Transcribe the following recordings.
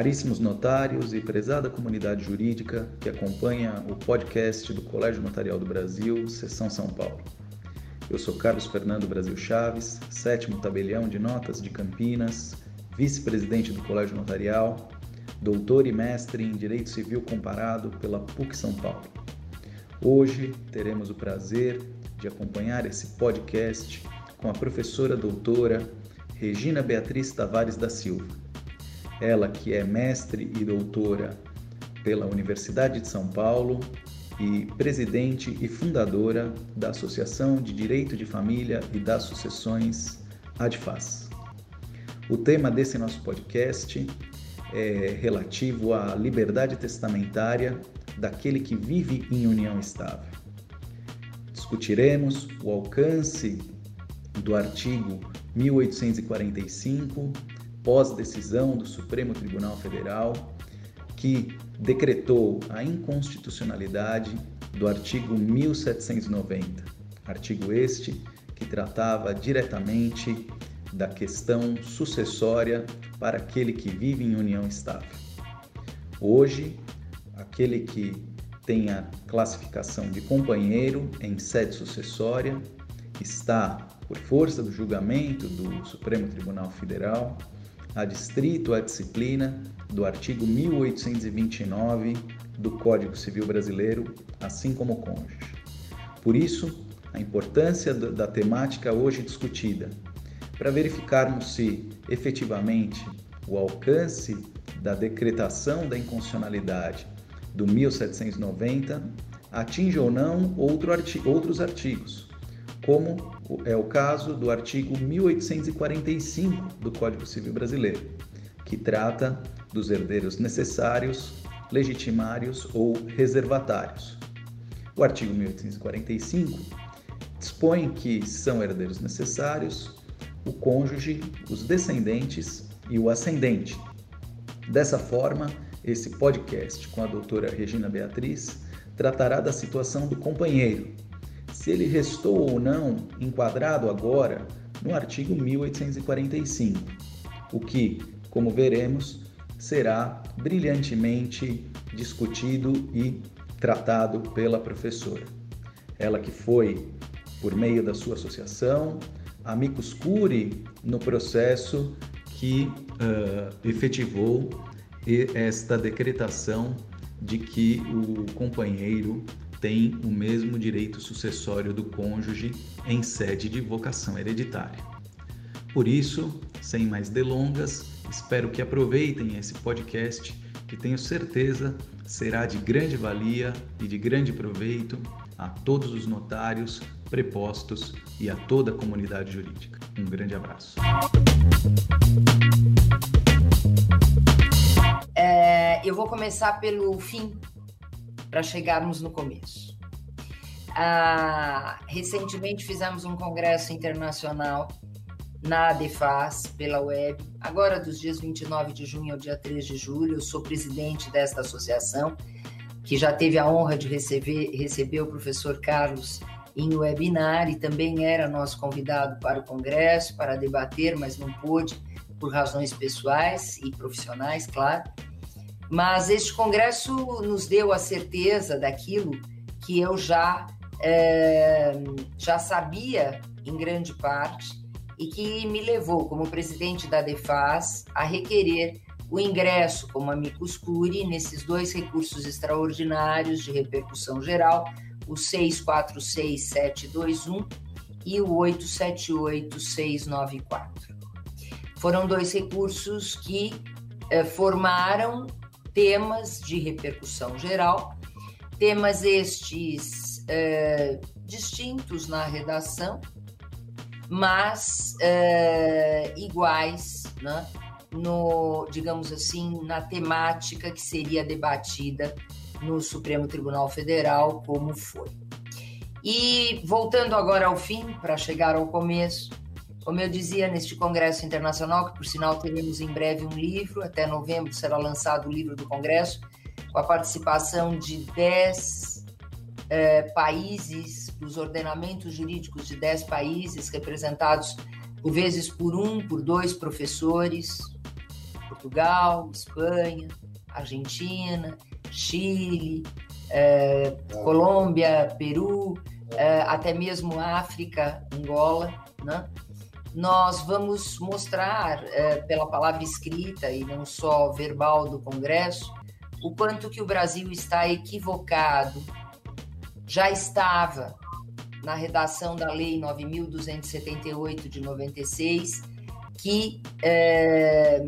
Caríssimos notários e prezada comunidade jurídica que acompanha o podcast do Colégio Notarial do Brasil, Seção São Paulo. Eu sou Carlos Fernando Brasil Chaves, sétimo tabelião de notas de Campinas, vice-presidente do Colégio Notarial, doutor e mestre em Direito Civil Comparado pela PUC São Paulo. Hoje teremos o prazer de acompanhar esse podcast com a professora doutora Regina Beatriz Tavares da Silva ela que é mestre e doutora pela Universidade de São Paulo e presidente e fundadora da Associação de Direito de Família e das Sucessões ADFAS. O tema desse nosso podcast é relativo à liberdade testamentária daquele que vive em união estável. Discutiremos o alcance do artigo 1845 pós-decisão do Supremo Tribunal Federal, que decretou a inconstitucionalidade do artigo 1790, artigo este que tratava diretamente da questão sucessória para aquele que vive em união estável. Hoje, aquele que tem a classificação de companheiro em sede sucessória está, por força do julgamento do Supremo Tribunal Federal, adstrito à disciplina do artigo 1829 do Código Civil Brasileiro, assim como o cônjuge. Por isso, a importância da temática hoje discutida, para verificarmos se efetivamente o alcance da decretação da inconstitucionalidade do 1790 atinge ou não outro artigo, outros artigos, como é o caso do artigo 1845 do Código Civil Brasileiro, que trata dos herdeiros necessários, legitimários ou reservatários. O artigo 1845 dispõe que são herdeiros necessários o cônjuge, os descendentes e o ascendente. Dessa forma, esse podcast com a doutora Regina Beatriz tratará da situação do companheiro, se ele restou ou não enquadrado agora no artigo 1845, o que, como veremos, será brilhantemente discutido e tratado pela professora. Ela que foi, por meio da sua associação, amicus curi no processo que uh, efetivou esta decretação de que o companheiro tem o mesmo direito sucessório do cônjuge em sede de vocação hereditária. Por isso, sem mais delongas, espero que aproveitem esse podcast que tenho certeza será de grande valia e de grande proveito a todos os notários, prepostos e a toda a comunidade jurídica. Um grande abraço. É, eu vou começar pelo fim para chegarmos no começo. Ah, recentemente fizemos um congresso internacional na ADEFAS pela web, agora dos dias 29 de junho ao dia 3 de julho. Eu sou presidente desta associação, que já teve a honra de receber, receber o professor Carlos em webinar e também era nosso convidado para o congresso, para debater, mas não pôde por razões pessoais e profissionais, claro. Mas este congresso nos deu a certeza daquilo que eu já, é, já sabia em grande parte e que me levou, como presidente da DEFAS, a requerer o ingresso como amicus curi nesses dois recursos extraordinários de repercussão geral, o 646721 e o 878694. Foram dois recursos que eh, formaram temas de repercussão geral, temas estes é, distintos na redação, mas é, iguais, né, no, digamos assim, na temática que seria debatida no Supremo Tribunal Federal, como foi. E voltando agora ao fim, para chegar ao começo, como eu dizia neste congresso internacional, que por sinal teremos em breve um livro, até novembro será lançado o livro do congresso, com a participação de 10 eh, países, os ordenamentos jurídicos de 10 países, representados por vezes por um, por dois professores, Portugal, Espanha, Argentina, Chile, é, Colômbia, Peru, é, até mesmo África, Angola, né? Nós vamos mostrar é, pela palavra escrita e não só verbal do Congresso o quanto que o Brasil está equivocado. Já estava na redação da Lei 9.278 de 96, que é,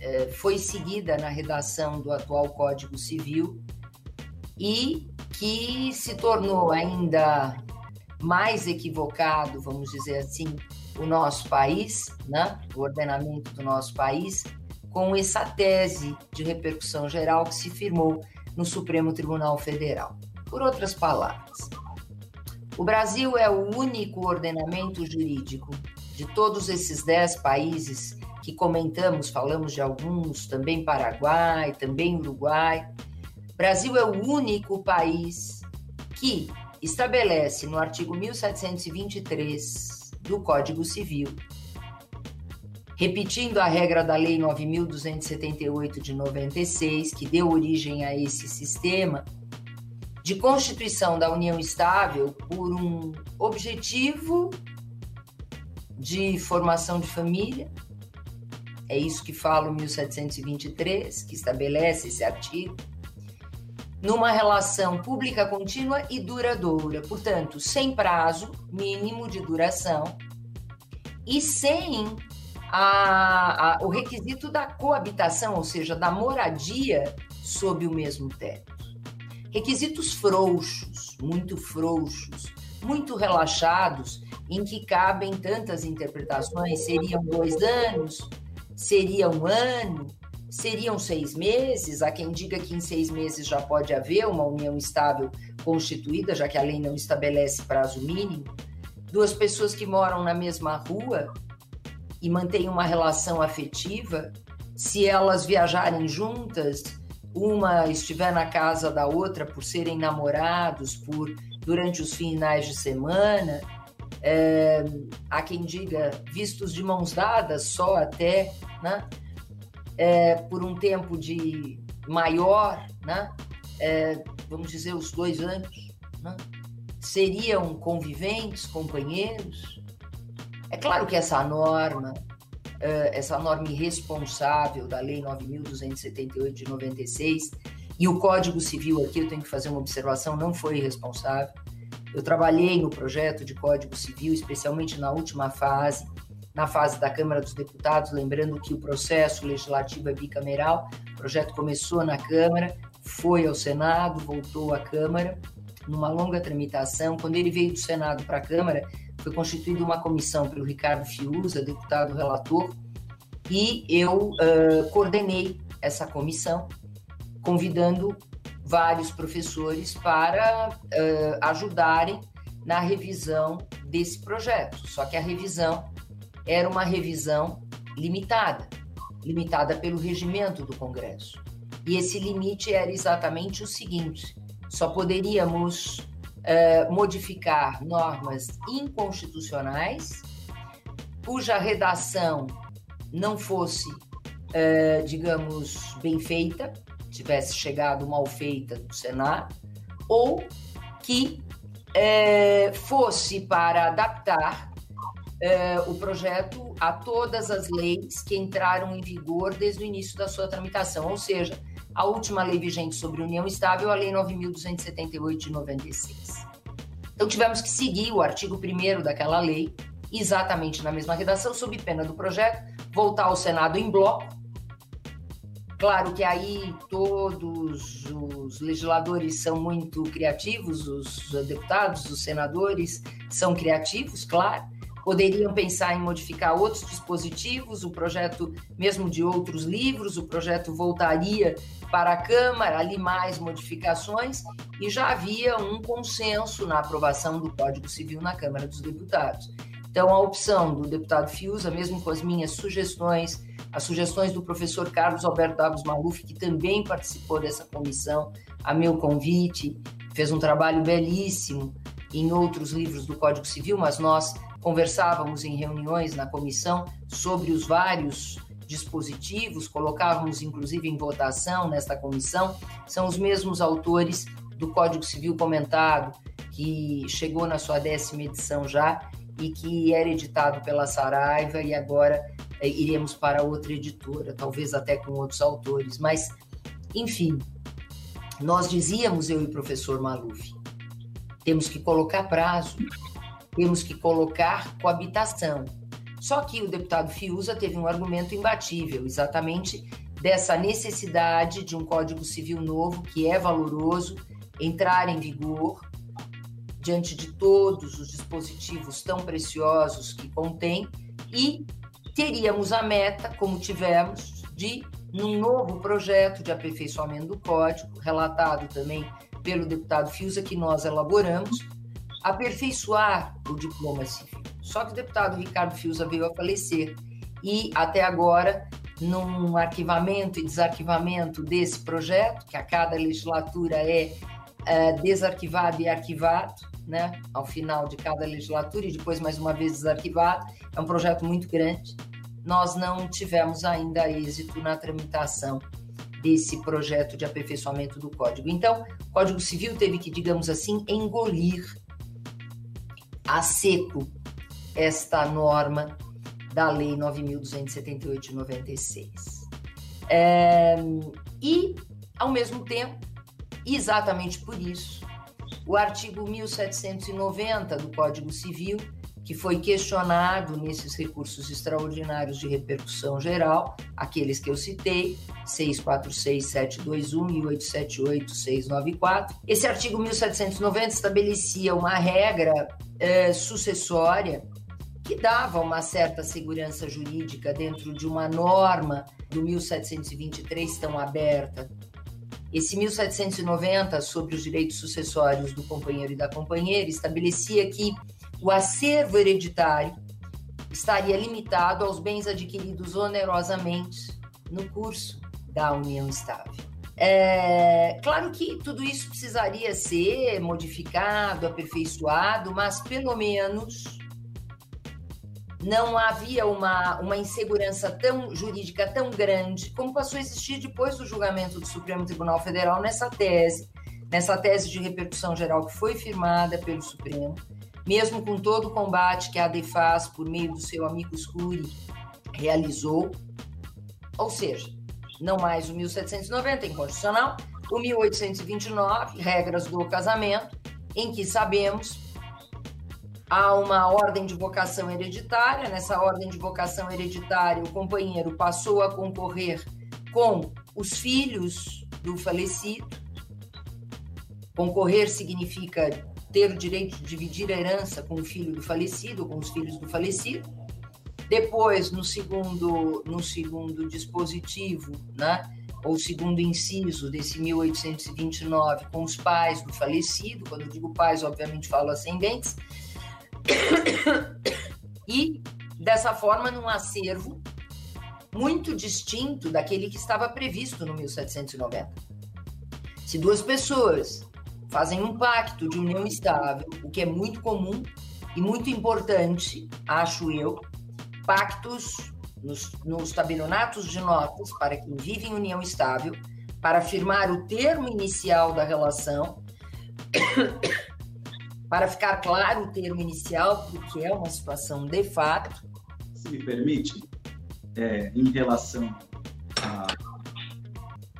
é, foi seguida na redação do atual Código Civil e que se tornou ainda mais equivocado, vamos dizer assim, o nosso país, né? o ordenamento do nosso país, com essa tese de repercussão geral que se firmou no Supremo Tribunal Federal. Por outras palavras, o Brasil é o único ordenamento jurídico de todos esses dez países que comentamos, falamos de alguns, também Paraguai, também Uruguai. Brasil é o único país que estabelece no artigo 1723 do Código Civil, repetindo a regra da Lei 9278 de 96, que deu origem a esse sistema, de constituição da união estável por um objetivo de formação de família. É isso que fala o 1723, que estabelece esse artigo. Numa relação pública contínua e duradoura, portanto, sem prazo mínimo de duração e sem a, a, o requisito da coabitação, ou seja, da moradia sob o mesmo teto requisitos frouxos, muito frouxos, muito relaxados, em que cabem tantas interpretações. Seriam dois anos, seria um ano, seriam seis meses. Há quem diga que em seis meses já pode haver uma união estável constituída, já que a lei não estabelece prazo mínimo. Duas pessoas que moram na mesma rua e mantêm uma relação afetiva, se elas viajarem juntas, uma estiver na casa da outra por serem namorados, por durante os finais de semana, é, há quem diga vistos de mãos dadas só até, né? É, por um tempo de maior, né? É, vamos dizer os dois anos, né? seriam conviventes, companheiros. É claro que essa norma eh, essa norma irresponsável da Lei 9.278 de 96 e o Código Civil aqui, eu tenho que fazer uma observação, não foi irresponsável. Eu trabalhei no projeto de Código Civil, especialmente na última fase, na fase da Câmara dos Deputados, lembrando que o processo legislativo é bicameral, o projeto começou na Câmara, foi ao Senado, voltou à Câmara, numa longa tramitação. Quando ele veio do Senado para a Câmara, foi constituída uma comissão pelo Ricardo Fiuza, deputado relator, e eu uh, coordenei essa comissão, convidando vários professores para uh, ajudarem na revisão desse projeto. Só que a revisão era uma revisão limitada, limitada pelo regimento do Congresso. E esse limite era exatamente o seguinte: só poderíamos uh, modificar normas inconstitucionais cuja redação não fosse, uh, digamos, bem feita, tivesse chegado mal feita do Senado, ou que uh, fosse para adaptar o projeto a todas as leis que entraram em vigor desde o início da sua tramitação, ou seja, a última lei vigente sobre união estável, a Lei 9.278 de 96. Então, tivemos que seguir o artigo 1 daquela lei, exatamente na mesma redação, sob pena do projeto, voltar ao Senado em bloco. Claro que aí todos os legisladores são muito criativos, os deputados, os senadores são criativos, claro, poderiam pensar em modificar outros dispositivos, o projeto mesmo de outros livros, o projeto voltaria para a Câmara, ali mais modificações, e já havia um consenso na aprovação do Código Civil na Câmara dos Deputados. Então, a opção do deputado Fiuza, mesmo com as minhas sugestões, as sugestões do professor Carlos Alberto Davos Maluf, que também participou dessa comissão, a meu convite, fez um trabalho belíssimo em outros livros do Código Civil, mas nós conversávamos em reuniões na comissão sobre os vários dispositivos, colocávamos inclusive em votação nesta comissão, são os mesmos autores do Código Civil comentado, que chegou na sua décima edição já e que era editado pela Saraiva e agora é, iremos para outra editora, talvez até com outros autores. Mas, enfim, nós dizíamos, eu e o professor Maluf, temos que colocar prazo, temos que colocar coabitação. Só que o deputado Fiuza teve um argumento imbatível, exatamente dessa necessidade de um Código Civil novo, que é valoroso, entrar em vigor diante de todos os dispositivos tão preciosos que contém e teríamos a meta, como tivemos, de num novo projeto de aperfeiçoamento do código, relatado também pelo deputado Fiuza, que nós elaboramos, aperfeiçoar o diploma civil. Só que o deputado Ricardo Fiuza veio a falecer e até agora, num arquivamento e desarquivamento desse projeto, que a cada legislatura é, é desarquivado e arquivado, né, ao final de cada legislatura e depois mais uma vez desarquivado. É um projeto muito grande. Nós não tivemos ainda êxito na tramitação desse projeto de aperfeiçoamento do Código. Então, o Código Civil teve que, digamos assim, engolir a seco esta norma da Lei 9.278 de 96. É, e, ao mesmo tempo, exatamente por isso, o artigo 1790 do Código Civil, que foi questionado nesses recursos extraordinários de repercussão geral, aqueles que eu citei, 646721 e 878694. Esse artigo 1790 estabelecia uma regra é, sucessória que dava uma certa segurança jurídica dentro de uma norma do 1723 tão aberta esse 1790, sobre os direitos sucessórios do companheiro e da companheira, estabelecia que o acervo hereditário estaria limitado aos bens adquiridos onerosamente no curso da união estável. É, claro que tudo isso precisaria ser modificado, aperfeiçoado, mas pelo menos não havia uma, uma insegurança tão jurídica tão grande como passou a existir depois do julgamento do Supremo Tribunal Federal nessa tese, nessa tese de repercussão geral que foi firmada pelo Supremo, mesmo com todo o combate que a ADEFAS, por meio do seu amigo Scuri, realizou. Ou seja, não mais o 1790 inconstitucional, o 1829, regras do casamento, em que sabemos há uma ordem de vocação hereditária. Nessa ordem de vocação hereditária, o companheiro passou a concorrer com os filhos do falecido. Concorrer significa ter o direito de dividir a herança com o filho do falecido, com os filhos do falecido. Depois, no segundo, no segundo dispositivo, né, ou segundo inciso desse 1829, com os pais do falecido, quando eu digo pais, obviamente falo ascendentes, e dessa forma num acervo muito distinto daquele que estava previsto no 1790. Se duas pessoas fazem um pacto de união estável, o que é muito comum e muito importante, acho eu, pactos nos, nos tabelionatos de notas para quem vive em união estável, para afirmar o termo inicial da relação para ficar claro o termo inicial, porque é uma situação de fato. Se me permite, é, em relação à,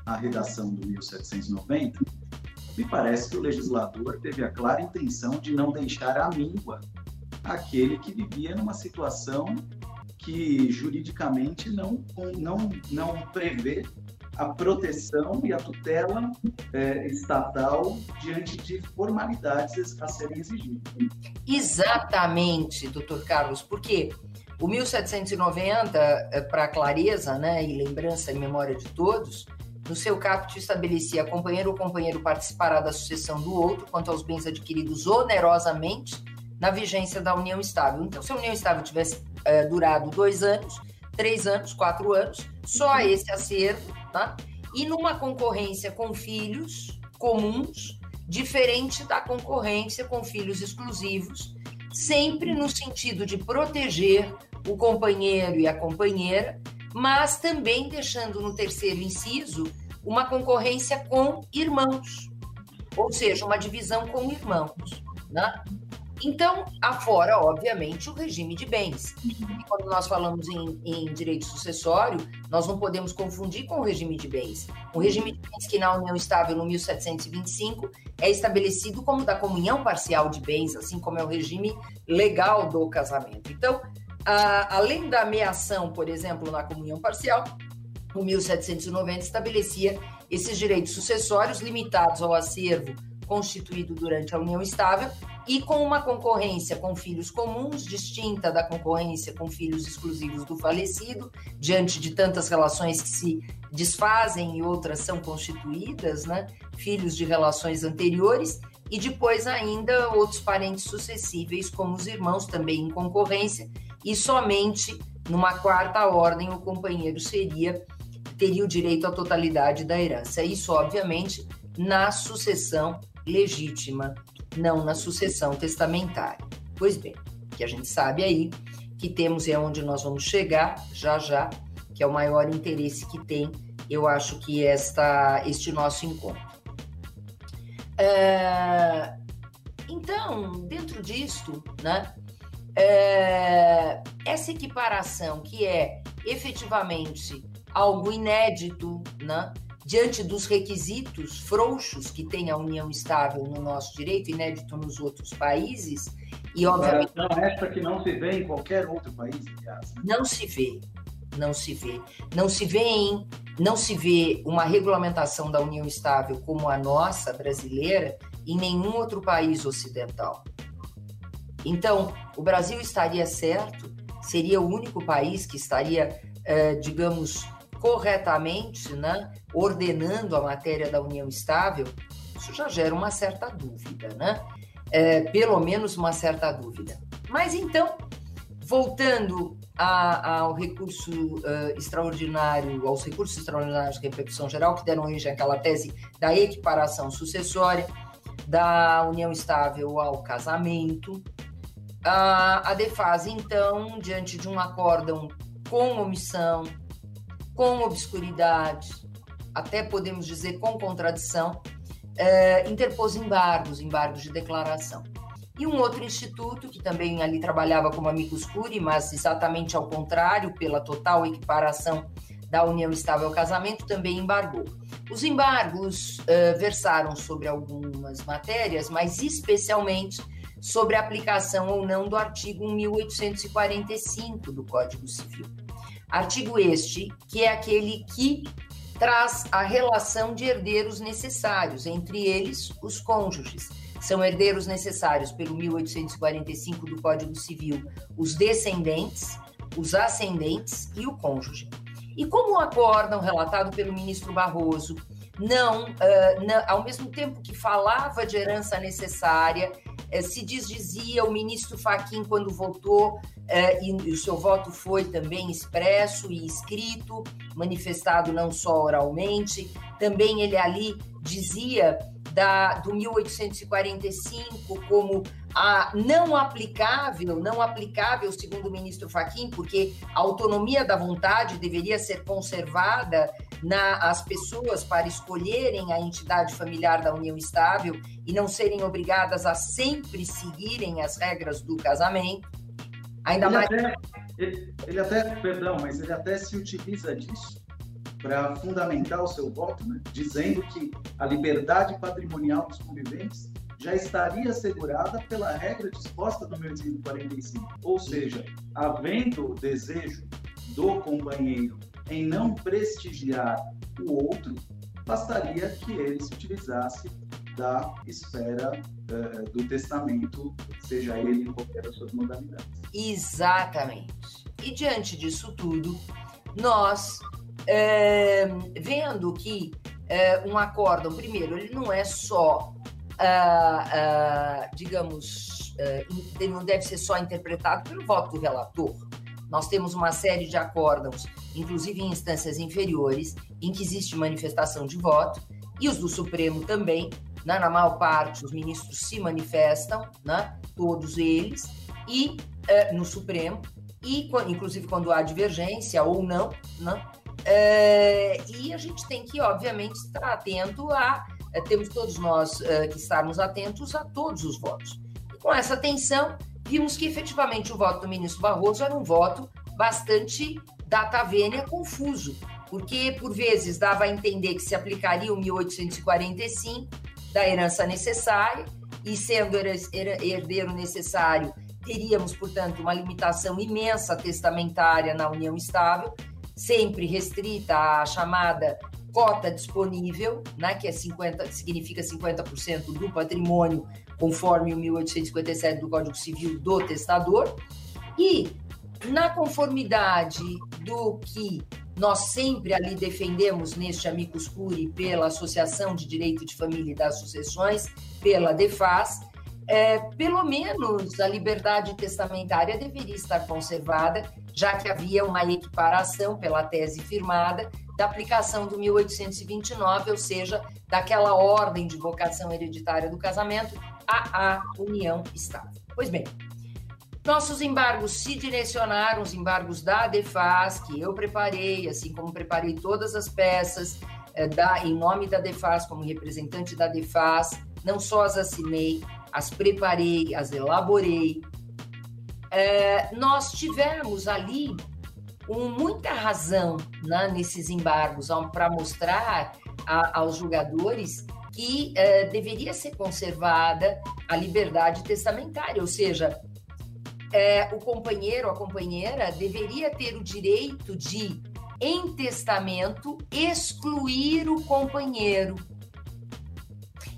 à redação do 1790, me parece que o legislador teve a clara intenção de não deixar à míngua aquele que vivia numa situação que juridicamente não, não, não prevê a proteção e a tutela é, estatal diante de formalidades a serem exigidas. Exatamente, doutor Carlos, porque o 1790, é, para clareza né, e lembrança e memória de todos, no seu caput estabelecia companheiro ou companheiro participará da sucessão do outro quanto aos bens adquiridos onerosamente na vigência da união estável. Então, se a união estável tivesse é, durado dois anos, três anos, quatro anos, só esse acervo tá? E numa concorrência com filhos comuns, diferente da concorrência com filhos exclusivos, sempre no sentido de proteger o companheiro e a companheira mas também deixando no terceiro inciso uma concorrência com irmãos, ou seja, uma divisão com irmãos. Né? Então, afora, obviamente, o regime de bens. E quando nós falamos em, em, direito sucessório, nós não podemos confundir com o regime de bens. O regime de bens que na União Estável, no 1725, é estabelecido como da comunhão parcial de bens, assim como é o regime legal do casamento. Então, a, além da ameação, por exemplo, na comunhão parcial, o 1790 estabelecia esses direitos sucessórios limitados ao acervo constituído durante a união estável e com uma concorrência com filhos comuns, distinta da concorrência com filhos exclusivos do falecido, diante de tantas relações que se desfazem e outras são constituídas, né? filhos de relações anteriores, e depois ainda outros parentes sucessíveis, como os irmãos, também em concorrência, e somente numa quarta ordem o companheiro seria teria o direito à totalidade da herança. Isso, obviamente, na sucessão legítima, não na sucessão testamentária. Pois bem, que a gente sabe aí que temos é onde nós vamos chegar já já, que é o maior interesse que tem, eu acho que esta este nosso encontro. É, então, dentro disto, né, é, essa equiparação que é efetivamente algo inédito, né, diante dos requisitos frouxos que tem a união estável no nosso direito, inédito nos outros países, e obviamente... Não, esta que não se vê em qualquer outro país, aliás. Né? Não se vê, não se vê. Não se vê em, não se vê uma regulamentação da união estável como a nossa, brasileira, em nenhum outro país ocidental. Então, o Brasil estaria certo, seria o único país que estaria, eh, digamos, corretamente, né, ordenando a matéria da união estável, isso já gera uma certa dúvida, né? É, pelo menos uma certa dúvida. Mas então, voltando a, ao recurso uh, extraordinário, aos recursos extraordinários de repercussão geral, que deram origem àquela tese da equiparação sucessória, da união estável ao casamento, a, a DEFASE, então, diante de um acórdão com omissão, com obscuridade, até podemos dizer com contradição, é, interpôs embargos, embargos de declaração. E um outro instituto, que também ali trabalhava como amicus curiae, mas exatamente ao contrário, pela total equiparação da união estável ao casamento, também embargou. Os embargos uh, versaram sobre algumas matérias, mas especialmente sobre a aplicação ou não do artigo 1845 do Código Civil. Artigo este, que é aquele que traz a relação de herdeiros necessários, entre eles os cônjuges. São herdeiros necessários pelo 1845 do Código Civil os descendentes, os ascendentes e o cônjuge. E como o acórdão relatado pelo ministro Barroso não, uh, não, ao mesmo tempo que falava de herança necessária, se desdizia o ministro Faquim quando votou é, e, e, o seu voto foi também expresso e escrito, manifestado não só oralmente, também ele ali dizia da, do 1845 como a não aplicável, não aplicável, segundo o ministro Faquim, porque a autonomia da vontade deveria ser conservada nas pessoas para escolherem a entidade familiar da união estável e não serem obrigadas a sempre seguirem as regras do casamento. Ainda ele mais. Até, ele, ele, até, perdão, mas ele até se utiliza disso para fundamentar o seu voto, né? dizendo que a liberdade patrimonial dos conviventes já estaria assegurada pela regra disposta no 1845. Ou seja, havendo o desejo do companheiro em não prestigiar o outro, bastaria que ele se utilizasse da esfera uh, do testamento, seja ele em qualquer das suas modalidades. Exatamente. E diante disso tudo, nós, é, vendo que é, um acórdão, primeiro, ele não é só, ah, ah, digamos, ele não deve ser só interpretado pelo voto do relator. Nós temos uma série de acórdãos, inclusive em instâncias inferiores, em que existe manifestação de voto, e os do Supremo também, né? na maior parte, os ministros se manifestam, né? todos eles, e uh, no Supremo, e inclusive quando há divergência ou não, né? É, e a gente tem que, obviamente, estar atento a. É, temos todos nós é, que estarmos atentos a todos os votos. E com essa atenção, vimos que efetivamente o voto do ministro Barroso era um voto bastante data vênia confuso, porque por vezes dava a entender que se aplicaria o 1845 da herança necessária, e sendo herdeiro necessário, teríamos, portanto, uma limitação imensa testamentária na união estável, sempre restrita à chamada cota disponível, né, que é 50, significa 50% do patrimônio, conforme o 1857 do Código Civil do testador, e na conformidade do que nós sempre ali defendemos neste Amicus Curi pela Associação de Direito de Família e das Sucessões, pela DEFAS, é, pelo menos a liberdade testamentária deveria estar conservada, já que havia uma equiparação pela tese firmada da aplicação do 1829, ou seja, daquela ordem de vocação hereditária do casamento à, união estável. Pois bem, nossos embargos se direcionaram, os embargos da Defas, que eu preparei, assim como preparei todas as peças é, da, em nome da Defas, como representante da Defas, não só as assinei, as preparei, as elaborei. É, nós tivemos ali um, muita razão né, nesses embargos para mostrar a, aos julgadores que é, deveria ser conservada a liberdade testamentária, ou seja, é, o companheiro, a companheira, deveria ter o direito de, em testamento, excluir o companheiro.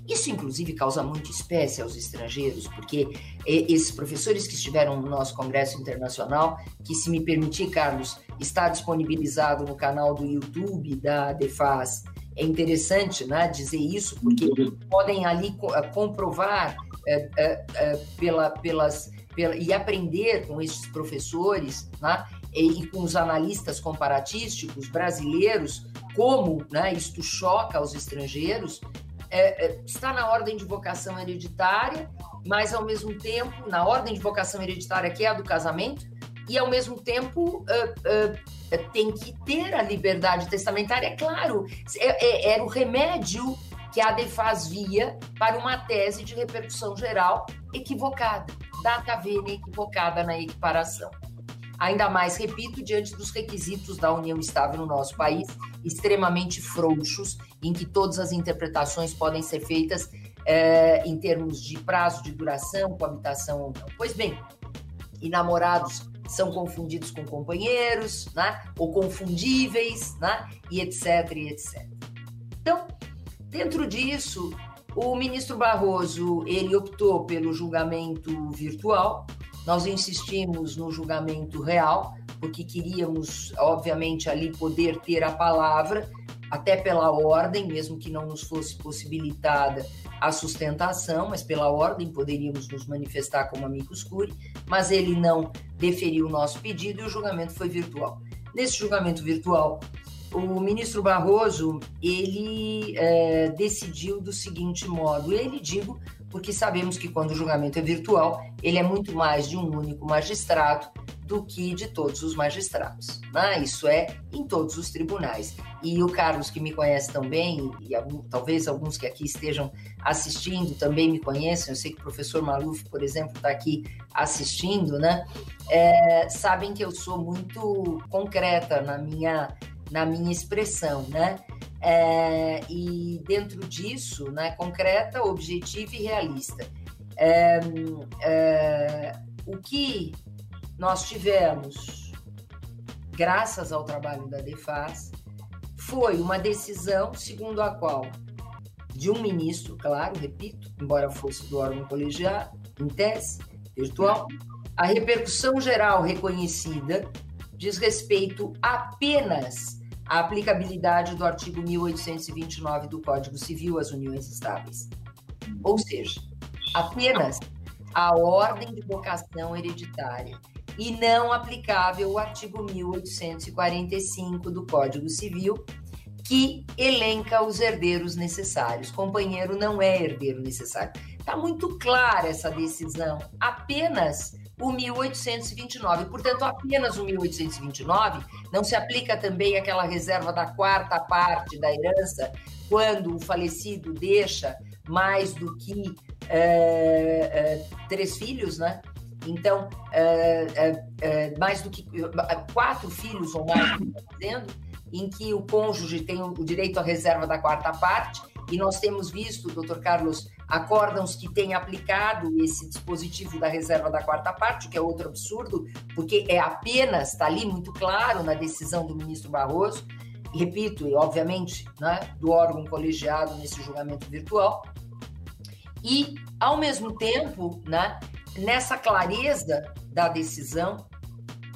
Isso, inclusive, causa muita espécie aos estrangeiros, porque esses professores que estiveram no nosso Congresso Internacional, que, se me permitir, Carlos, está disponibilizado no canal do YouTube da Defaz. É interessante né, dizer isso, porque podem ali comprovar é, é, é, pela, pelas e aprender com esses professores né, e, com os analistas comparatísticos brasileiros como né, isto choca os estrangeiros, é, é, está na ordem de vocação hereditária, mas ao mesmo tempo, na ordem de vocação hereditária que é a do casamento, e ao mesmo tempo uh, uh, tem que ter a liberdade testamentária, é claro, é, era o remédio que a DEFAS via para uma tese de repercussão geral equivocada data vênia equivocada na equiparação. Ainda mais, repito, diante dos requisitos da união estável no nosso país, extremamente frouxos, em que todas as interpretações podem ser feitas é, em termos de prazo de duração, coabitação ou não. Pois bem, e namorados são confundidos com companheiros, né? ou confundíveis, né? e etc, e etc. Então, dentro disso, o ministro Barroso, ele optou pelo julgamento virtual. Nós insistimos no julgamento real, porque queríamos, obviamente, ali poder ter a palavra, até pela ordem, mesmo que não nos fosse possibilitada a sustentação, mas pela ordem poderíamos nos manifestar como amigos curi, mas ele não deferiu o nosso pedido e o julgamento foi virtual. Nesse julgamento virtual, o ministro Barroso ele é, decidiu do seguinte modo. Ele digo porque sabemos que quando o julgamento é virtual, ele é muito mais de um único magistrado do que de todos os magistrados. Né? Isso é em todos os tribunais. E o Carlos, que me conhece também, e algum, talvez alguns que aqui estejam assistindo também me conhecem, eu sei que o professor Maluf, por exemplo, está aqui assistindo, né? É, sabem que eu sou muito concreta na minha na minha expressão, né? É, e dentro disso, né, concreta, objetiva e realista. É, é, o que nós tivemos, graças ao trabalho da DEFAS, foi uma decisão segundo a qual, de um ministro, claro, repito, embora fosse do órgão colegiado, em tese, virtual, a repercussão geral reconhecida diz respeito apenas à aplicabilidade do artigo 1829 do Código Civil às uniões estáveis. Ou seja, apenas a ordem de vocação hereditária e não aplicável o artigo 1845 do Código Civil, que elenca os herdeiros necessários. Companheiro não é herdeiro necessário. Está muito clara essa decisão, apenas o 1829. Portanto, apenas o 1829 não se aplica também aquela reserva da quarta parte da herança quando o falecido deixa mais do que é, é, três filhos, né? Então, é, mais do que quatro filhos ou mais, dizendo, em que o cônjuge tem o direito à reserva da quarta parte, e nós temos visto, doutor Carlos, acórdãos que têm aplicado esse dispositivo da reserva da quarta parte, que é outro absurdo, porque é apenas, está ali muito claro na decisão do ministro Barroso, e repito, e obviamente, né, do órgão colegiado nesse julgamento virtual, e, ao mesmo tempo, né, nessa clareza da decisão,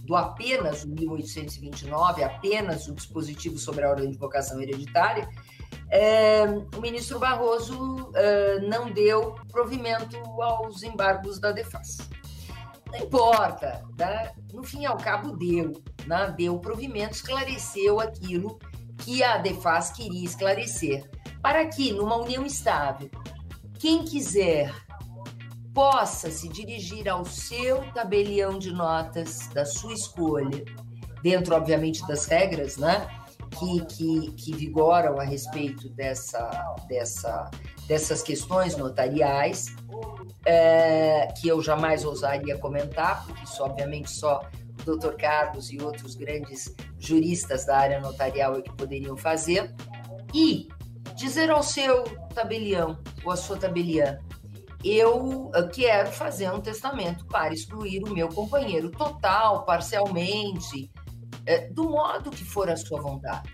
do apenas o 1829, apenas o dispositivo sobre a ordem de vocação hereditária, é, o ministro Barroso é, não deu provimento aos embargos da Defas. Não importa, né? no fim ao cabo deu, né? deu provimento, esclareceu aquilo que a Defas queria esclarecer, para que numa união estável, quem quiser possa se dirigir ao seu tabelião de notas da sua escolha, dentro, obviamente, das regras, né? Que, que, que vigoram a respeito dessa, dessa, dessas questões notariais, é, que eu jamais ousaria comentar, porque isso, obviamente, só o doutor Carlos e outros grandes juristas da área notarial é que poderiam fazer, e dizer ao seu tabelião ou à sua tabeliã, eu quero fazer um testamento para excluir o meu companheiro total, parcialmente, é, do modo que for a sua vontade.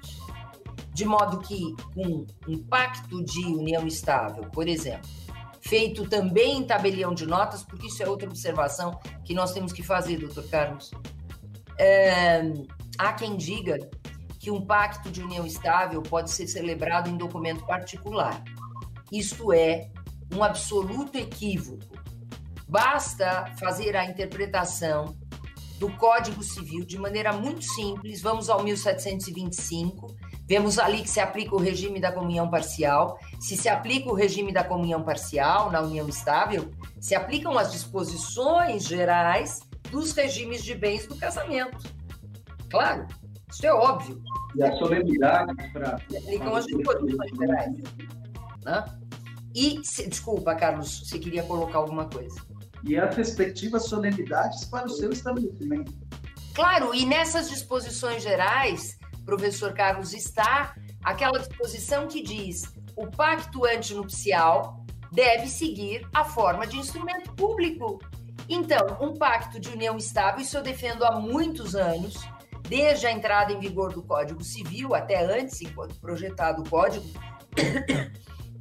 De modo que, com um pacto de união estável, por exemplo, feito também em tabelião de notas, porque isso é outra observação que nós temos que fazer, doutor Carlos. É, há quem diga que um pacto de união estável pode ser celebrado em documento particular. Isto é um absoluto equívoco. Basta fazer a interpretação do Código Civil de maneira muito simples. Vamos ao 1725. Vemos ali que se aplica o regime da comunhão parcial. Se se aplica o regime da comunhão parcial na união estável, se aplicam as disposições gerais dos regimes de bens do casamento. Claro, isso é óbvio. E a solenidade para. Se aplicam as disposições gerais. Né? E, se, desculpa, Carlos, você queria colocar alguma coisa e as respectivas solenidades para o seu estabelecimento. Claro, e nessas disposições gerais, professor Carlos, está aquela disposição que diz o pacto antinupcial deve seguir a forma de instrumento público. Então, um pacto de união estável, isso eu defendo há muitos anos, desde a entrada em vigor do Código Civil, até antes, enquanto projetado o Código,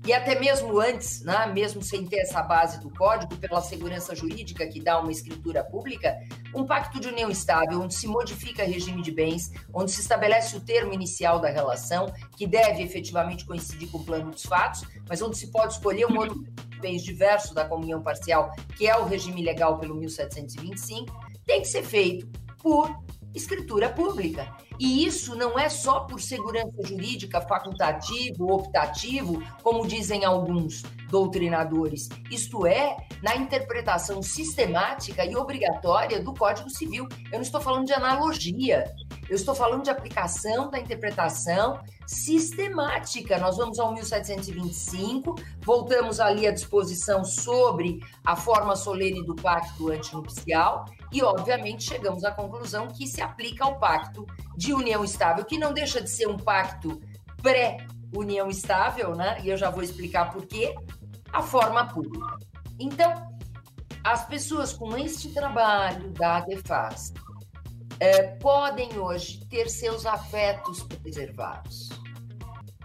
e até mesmo antes, né, mesmo sem ter essa base do código, pela segurança jurídica que dá uma escritura pública, um pacto de união estável, onde se modifica regime de bens, onde se estabelece o termo inicial da relação, que deve efetivamente coincidir com o plano dos fatos, mas onde se pode escolher um outro de bens diverso da comunhão parcial, que é o regime legal pelo 1725, tem que ser feito por escritura pública. E isso não é só por segurança jurídica, facultativo, optativo, como dizem alguns doutrinadores. Isto é, na interpretação sistemática e obrigatória do Código Civil. Eu não estou falando de analogia, eu estou falando de aplicação da interpretação sistemática. Nós vamos ao 1725, voltamos ali à disposição sobre a forma solene do pacto antinupcial e, obviamente, chegamos à conclusão que se aplica ao pacto de união estável, que não deixa de ser um pacto pré-união estável, né? E eu já vou explicar por quê. A forma pública. Então, as pessoas com este trabalho da ADEFAS é, podem hoje ter seus afetos preservados.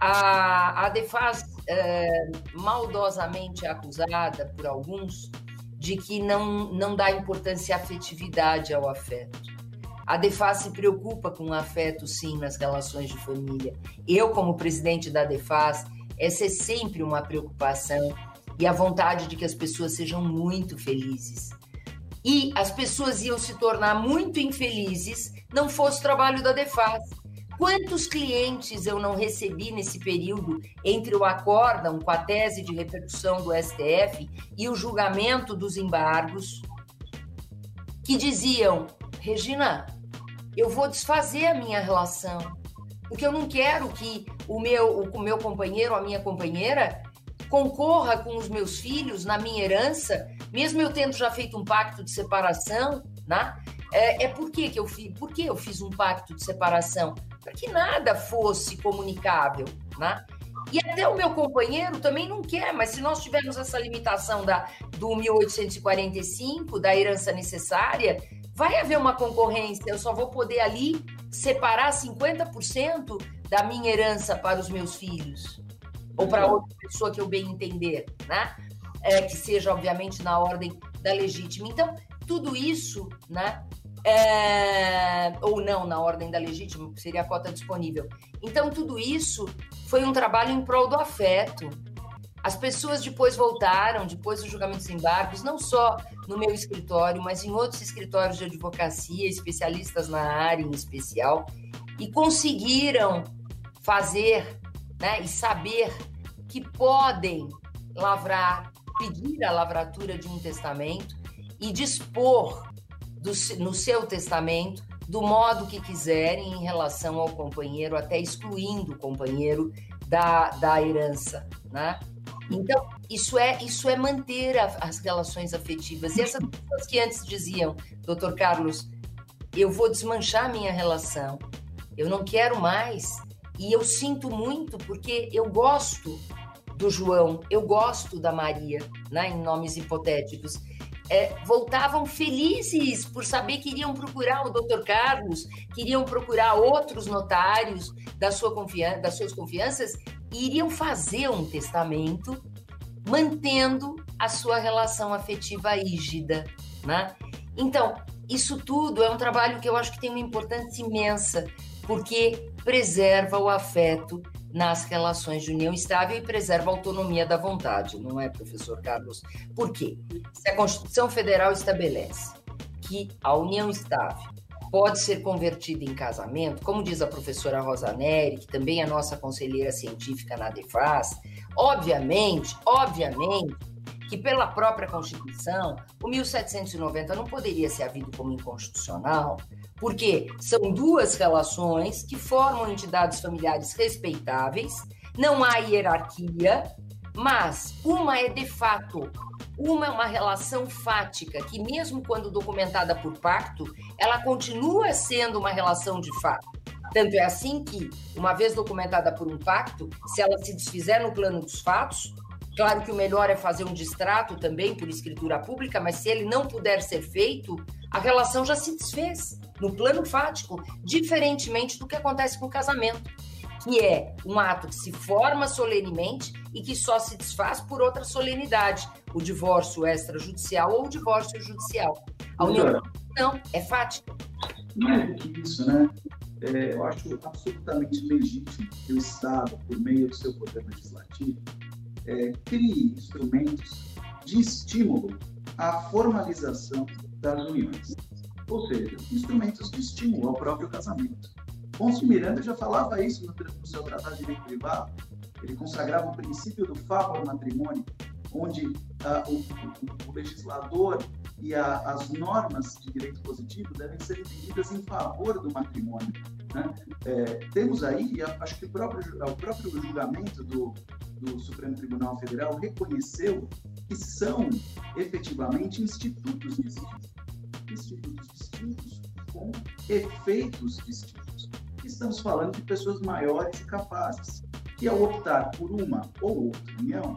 A, a Defaz é, maldosamente acusada por alguns de que não, não dá importância à afetividade ao afeto. A Defaz se preocupa com o afeto, sim, nas relações de família. Eu, como presidente da Defaz, essa é sempre uma preocupação e a vontade de que as pessoas sejam muito felizes e as pessoas iam se tornar muito infelizes não fosse o trabalho da Defaz. Quantos clientes eu não recebi nesse período entre o acórdão com a tese de repercussão do STF e o julgamento dos embargos? que diziam: Regina, eu vou desfazer a minha relação, porque eu não quero que o meu, o meu companheiro a minha companheira concorra com os meus filhos na minha herança, mesmo eu tendo já feito um pacto de separação, né? É, é por que, que eu fiz? Por que eu fiz um pacto de separação? Para que nada fosse comunicável, né? E até o meu companheiro também não quer, mas se nós tivermos essa limitação da, do 1845, da herança necessária, vai haver uma concorrência. Eu só vou poder ali separar 50% da minha herança para os meus filhos ou para outra pessoa que eu bem entender, né? É, que seja, obviamente, na ordem da legítima. Então, tudo isso, né? É, ou não, na ordem da legítima, seria a cota disponível. Então, tudo isso foi um trabalho em prol do afeto. As pessoas depois voltaram, depois do julgamento dos embargos, não só no meu escritório, mas em outros escritórios de advocacia, especialistas na área em especial, e conseguiram fazer né, e saber que podem lavrar, pedir a lavratura de um testamento e dispor do, no seu testamento do modo que quiserem em relação ao companheiro, até excluindo o companheiro da, da herança, né? Então, isso é, isso é manter a, as relações afetivas. E essas pessoas que antes diziam, doutor Carlos, eu vou desmanchar minha relação, eu não quero mais, e eu sinto muito porque eu gosto do João, eu gosto da Maria, né, em nomes hipotéticos. É, voltavam felizes por saber que iriam procurar o Dr. Carlos, queriam procurar outros notários da sua confiança, das suas confianças e iriam fazer um testamento mantendo a sua relação afetiva rígida, né? Então, isso tudo é um trabalho que eu acho que tem uma importância imensa, porque preserva o afeto nas relações de união estável e preserva a autonomia da vontade, não é, professor Carlos? Por quê? Se a Constituição Federal estabelece que a união estável pode ser convertida em casamento, como diz a professora Rosa Neri, que também é nossa conselheira científica na DEFAS, obviamente, obviamente, que pela própria Constituição, o 1790 não poderia ser havido como inconstitucional, porque são duas relações que formam entidades familiares respeitáveis, não há hierarquia, mas uma é de fato, uma é uma relação fática, que mesmo quando documentada por pacto, ela continua sendo uma relação de fato. Tanto é assim que, uma vez documentada por um pacto, se ela se desfizer no plano dos fatos, claro que o melhor é fazer um distrato também por escritura pública, mas se ele não puder ser feito, a relação já se desfez no plano fático, diferentemente do que acontece com o casamento, que é um ato que se forma solenemente e que só se desfaz por outra solenidade, o divórcio extrajudicial ou o divórcio judicial. A união não, é fática. Mais do que isso, né? É, eu acho absolutamente legítimo que o Estado, por meio do seu poder legislativo, é, crie instrumentos de estímulo à formalização das uniões ou seja, instrumentos de estímulo ao próprio casamento. Pôncio Miranda já falava isso no, seu Tratado de Direito Privado, ele consagrava o princípio do favor matrimônio, onde o, o, o, legislador e a, as normas de direito positivo devem ser entendidas em favor do matrimônio. Né? É, temos aí, acho que o próprio, o próprio julgamento do, do Supremo Tribunal Federal reconheceu que são efetivamente institutos distintos institutos distintos com efeitos distintos. Estamos falando de pessoas maiores e capazes, que ao optar por uma ou outra união,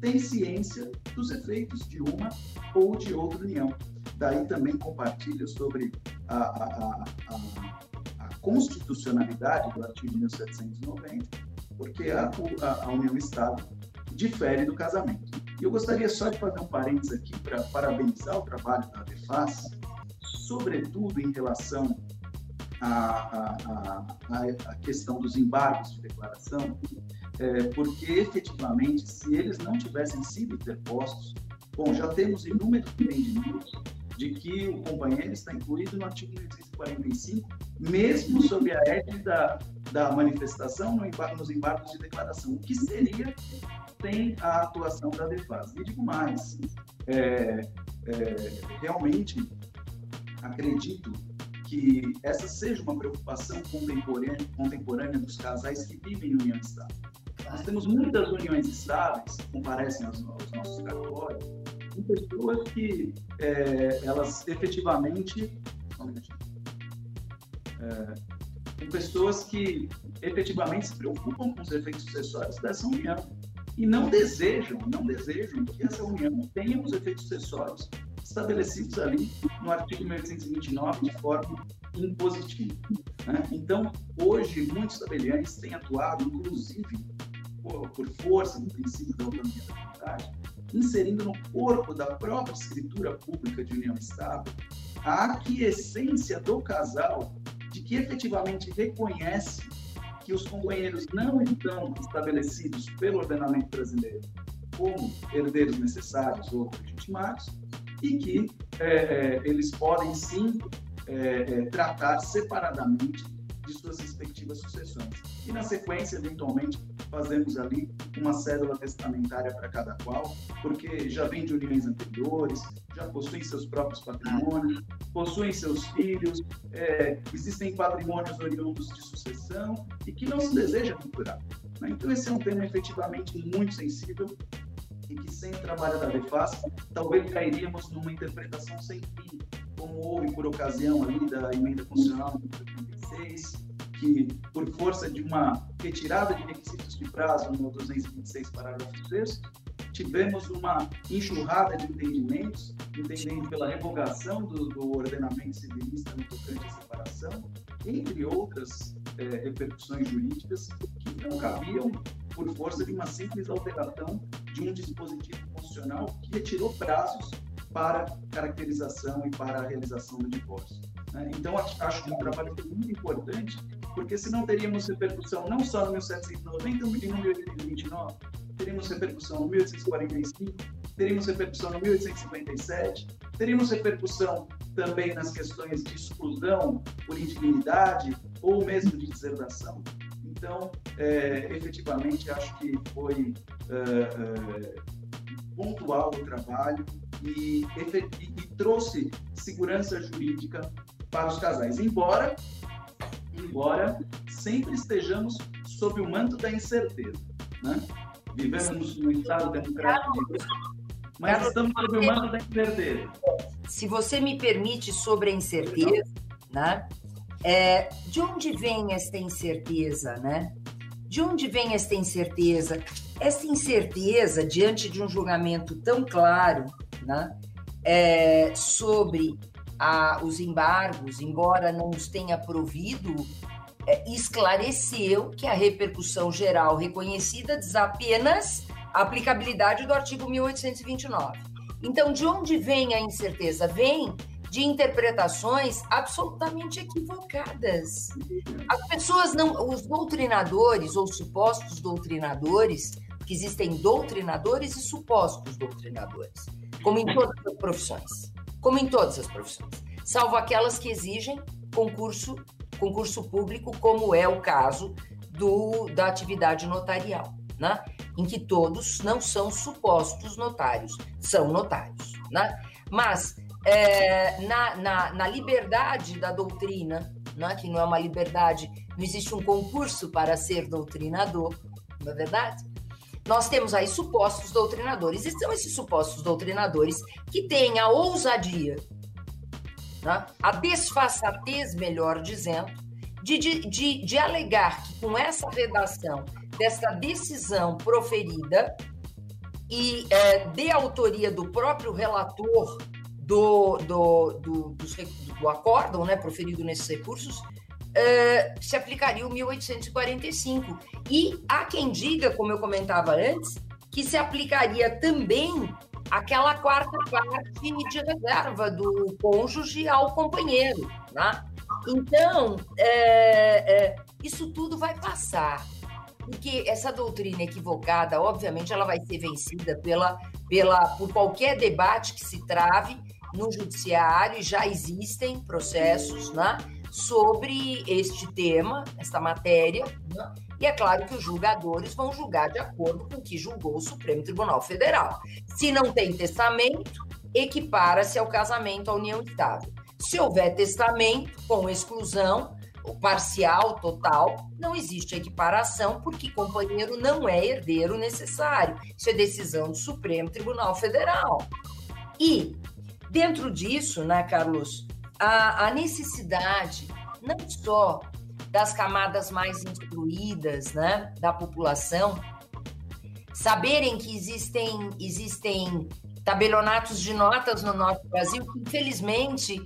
têm ciência dos efeitos de uma ou de outra união. Daí também compartilha sobre a, a, a, a constitucionalidade do artigo 1790, porque a, a, união estável difere do casamento. E eu gostaria só de fazer um parênteses aqui para parabenizar o trabalho da ADEFAS, sobretudo em relação à, à, à, questão dos embargos de declaração, é, porque efetivamente, se eles não tivessem sido interpostos, bom, já temos inúmeros entendimentos de que o companheiro está incluído no artigo 1845, mesmo sob a égide da, manifestação no embargo, nos embargos de declaração, o que seria sem a atuação da DEFAS. E digo mais, é, é, realmente acredito que essa seja uma preocupação contemporânea, contemporânea dos casais que vivem em união estável. Nós temos muitas uniões estáveis, comparecem aos, aos nossos cartórios, pessoas que é, elas efetivamente. É, pessoas que efetivamente se preocupam com os efeitos sucessórios dessa união e não desejam, não desejam que essa união tenha os efeitos sucessórios estabelecidos ali no artigo 1829 de forma impositiva. Né? Então, hoje, muitos tabeliães têm atuado, inclusive, por, por força do princípio da autonomia da comunidade, inserindo no corpo da própria escritura pública de união estável a aquiescência do casal de que efetivamente reconhece que os companheiros não estão estabelecidos pelo ordenamento brasileiro como herdeiros necessários ou legitimados e que é, é, eles podem sim é, é, tratar separadamente de suas respectivas sucessões. E na sequência, eventualmente, fazemos ali uma cédula testamentária para cada qual, porque já vem de uniões anteriores, já possuem seus próprios patrimônios, possuem seus filhos, é, existem patrimônios oriundos de sucessão e que não se deseja misturar. Né? Então, esse é um tema efetivamente muito sensível e que sem o trabalho da DEFAS, talvez cairíamos numa interpretação sem fim, como houve por ocasião ali da emenda constitucional de 86, que, por força de uma retirada de requisitos de prazo no 226, parágrafo 6 tivemos uma enxurrada de entendimentos, entendendo pela revogação do, do ordenamento civilista no tocante à separação, entre outras é, repercussões jurídicas que não cabiam por força de uma simples alteração de um dispositivo constitucional que retirou prazos para caracterização e para a realização do divórcio. Né? Então, acho que um trabalho muito importante, porque senão teríamos repercussão não só no 1790, mas no 1829, teríamos repercussão no 1845, teríamos repercussão no 1857, teríamos repercussão também nas questões de exclusão por indignidade ou mesmo de deserdação. Então, é, efetivamente, acho que foi é, é, pontual o trabalho e, e, e, trouxe segurança jurídica para os casais, embora, embora sempre estejamos sob o manto da incerteza, né? Vivemos num estado democrático, mas estamos sob o manto da incerteza. Se você me permite sobre a incerteza, né? É, de onde vem esta incerteza, né? De onde vem esta incerteza? Esta incerteza diante de um julgamento tão claro, né? É, sobre a, os embargos, embora não os tenha provido, é, esclareceu que a repercussão geral reconhecida diz apenas a aplicabilidade do artigo 1829. Então, de onde vem a incerteza? Vem de interpretações absolutamente equivocadas. As pessoas não, os doutrinadores ou supostos doutrinadores, que existem doutrinadores e supostos doutrinadores, como em todas as profissões, como em todas as profissões, salvo aquelas que exigem concurso, concurso público, como é o caso do, da atividade notarial, né? em que todos não são supostos notários, são notários. Né? Mas é, na, na, na, liberdade da doutrina, né, que não é uma liberdade, não existe um concurso para ser doutrinador, não é verdade? Nós temos aí supostos doutrinadores, e são esses supostos doutrinadores que têm a ousadia, né, a desfaçatez, melhor dizendo, de, de, de, de alegar que com essa redação dessa decisão proferida e é, de autoria do próprio relator do, do, do, do acórdão né, proferido nesses recursos, se aplicaria o 1845. E há quem diga, como eu comentava antes, que se aplicaria também aquela quarta parte de reserva do cônjuge ao companheiro. Né? Então, é, é, isso tudo vai passar porque essa doutrina equivocada, obviamente, ela vai ser vencida pela, pela, por qualquer debate que se trave no judiciário já existem processos né, sobre este tema, esta matéria, né, e é claro que os julgadores vão julgar de acordo com o que julgou o Supremo Tribunal Federal. Se não tem testamento, equipara-se ao casamento à união estável. Se houver testamento com exclusão, parcial, total, não existe equiparação, porque companheiro não é herdeiro necessário. Isso é decisão do Supremo Tribunal Federal. E, dentro disso, né, Carlos, a, a necessidade não só das camadas mais instruídas né, da população saberem que existem, existem tabelionatos de notas no nosso Brasil, que infelizmente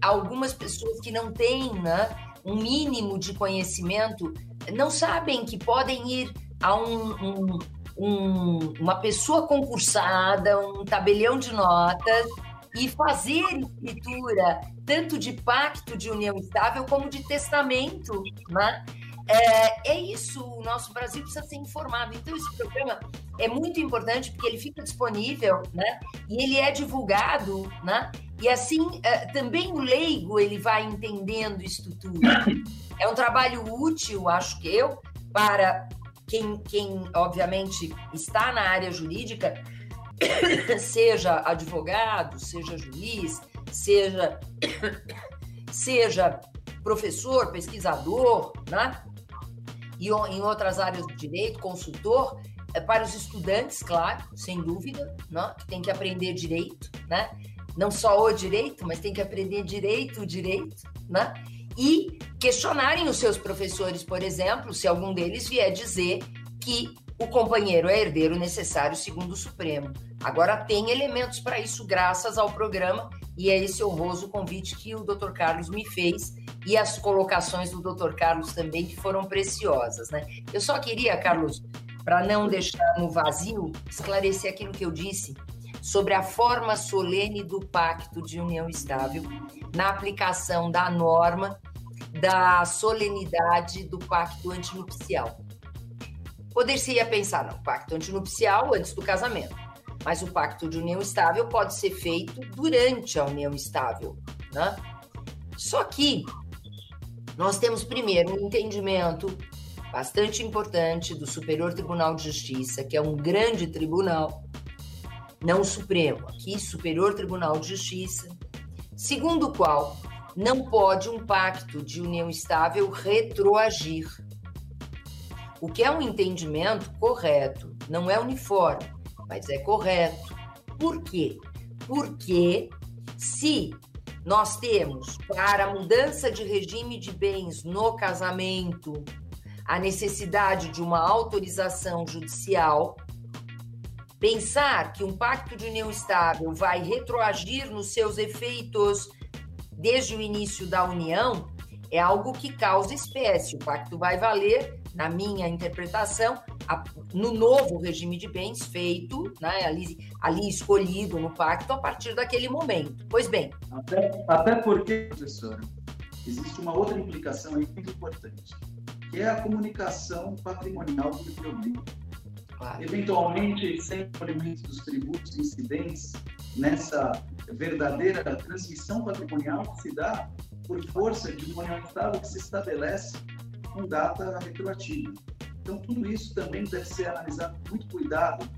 algumas pessoas que não têm né, um mínimo de conhecimento não sabem que podem ir a um, um, um, uma pessoa concursada, um tabelião de notas e fazer escritura tanto de pacto de união estável como de testamento, né? É, é, isso, o nosso Brasil precisa ser informado. Então, esse programa é muito importante porque ele fica disponível, né? E ele é divulgado, né? E assim, é, também o leigo ele vai entendendo isso tudo. É um trabalho útil, acho que eu, para quem, quem obviamente está na área jurídica, seja advogado, seja juiz, seja seja professor, pesquisador, né? E em outras áreas do direito, consultor, é para os estudantes, claro, sem dúvida, né? que tem que aprender direito, né? Não só o direito, mas tem que aprender direito o direito, né? E questionarem os seus professores, por exemplo, se algum deles vier dizer que o companheiro é herdeiro necessário segundo o Supremo. Agora tem elementos para isso graças ao programa e é esse honroso convite que o Dr. Carlos me fez e as colocações do Dr. Carlos também que foram preciosas, né? Eu só queria, Carlos, para não deixar no vazio, esclarecer aquilo que eu disse sobre a forma solene do pacto de união estável na aplicação da norma da solenidade do pacto antinupcial. Poder-se-ia pensar, não, pacto antinupcial antes do casamento, mas o pacto de união estável pode ser feito durante a união estável, né? Só que nós temos primeiro um entendimento bastante importante do Superior Tribunal de Justiça, que é um grande tribunal, não Supremo, aqui Superior Tribunal de Justiça, segundo o qual não pode um pacto de união estável retroagir o que é um entendimento correto, não é uniforme, mas é correto. Por quê? Porque se nós temos para a mudança de regime de bens no casamento a necessidade de uma autorização judicial, pensar que um pacto de união estável vai retroagir nos seus efeitos desde o início da união é algo que causa espécie. O pacto vai valer na minha interpretação, a, no novo regime de bens feito, né, ali, ali escolhido no pacto a partir daquele momento. Pois bem. Até, até porque, professora, existe uma outra implicação aí muito importante, que é a comunicação patrimonial do problema. Claro. Eventualmente, sem recolhimento dos tributos incidentes nessa verdadeira transmissão patrimonial que se dá por força de uma união estável que se estabelece com data retroativa. Então, tudo isso também deve ser analisado com muito cuidado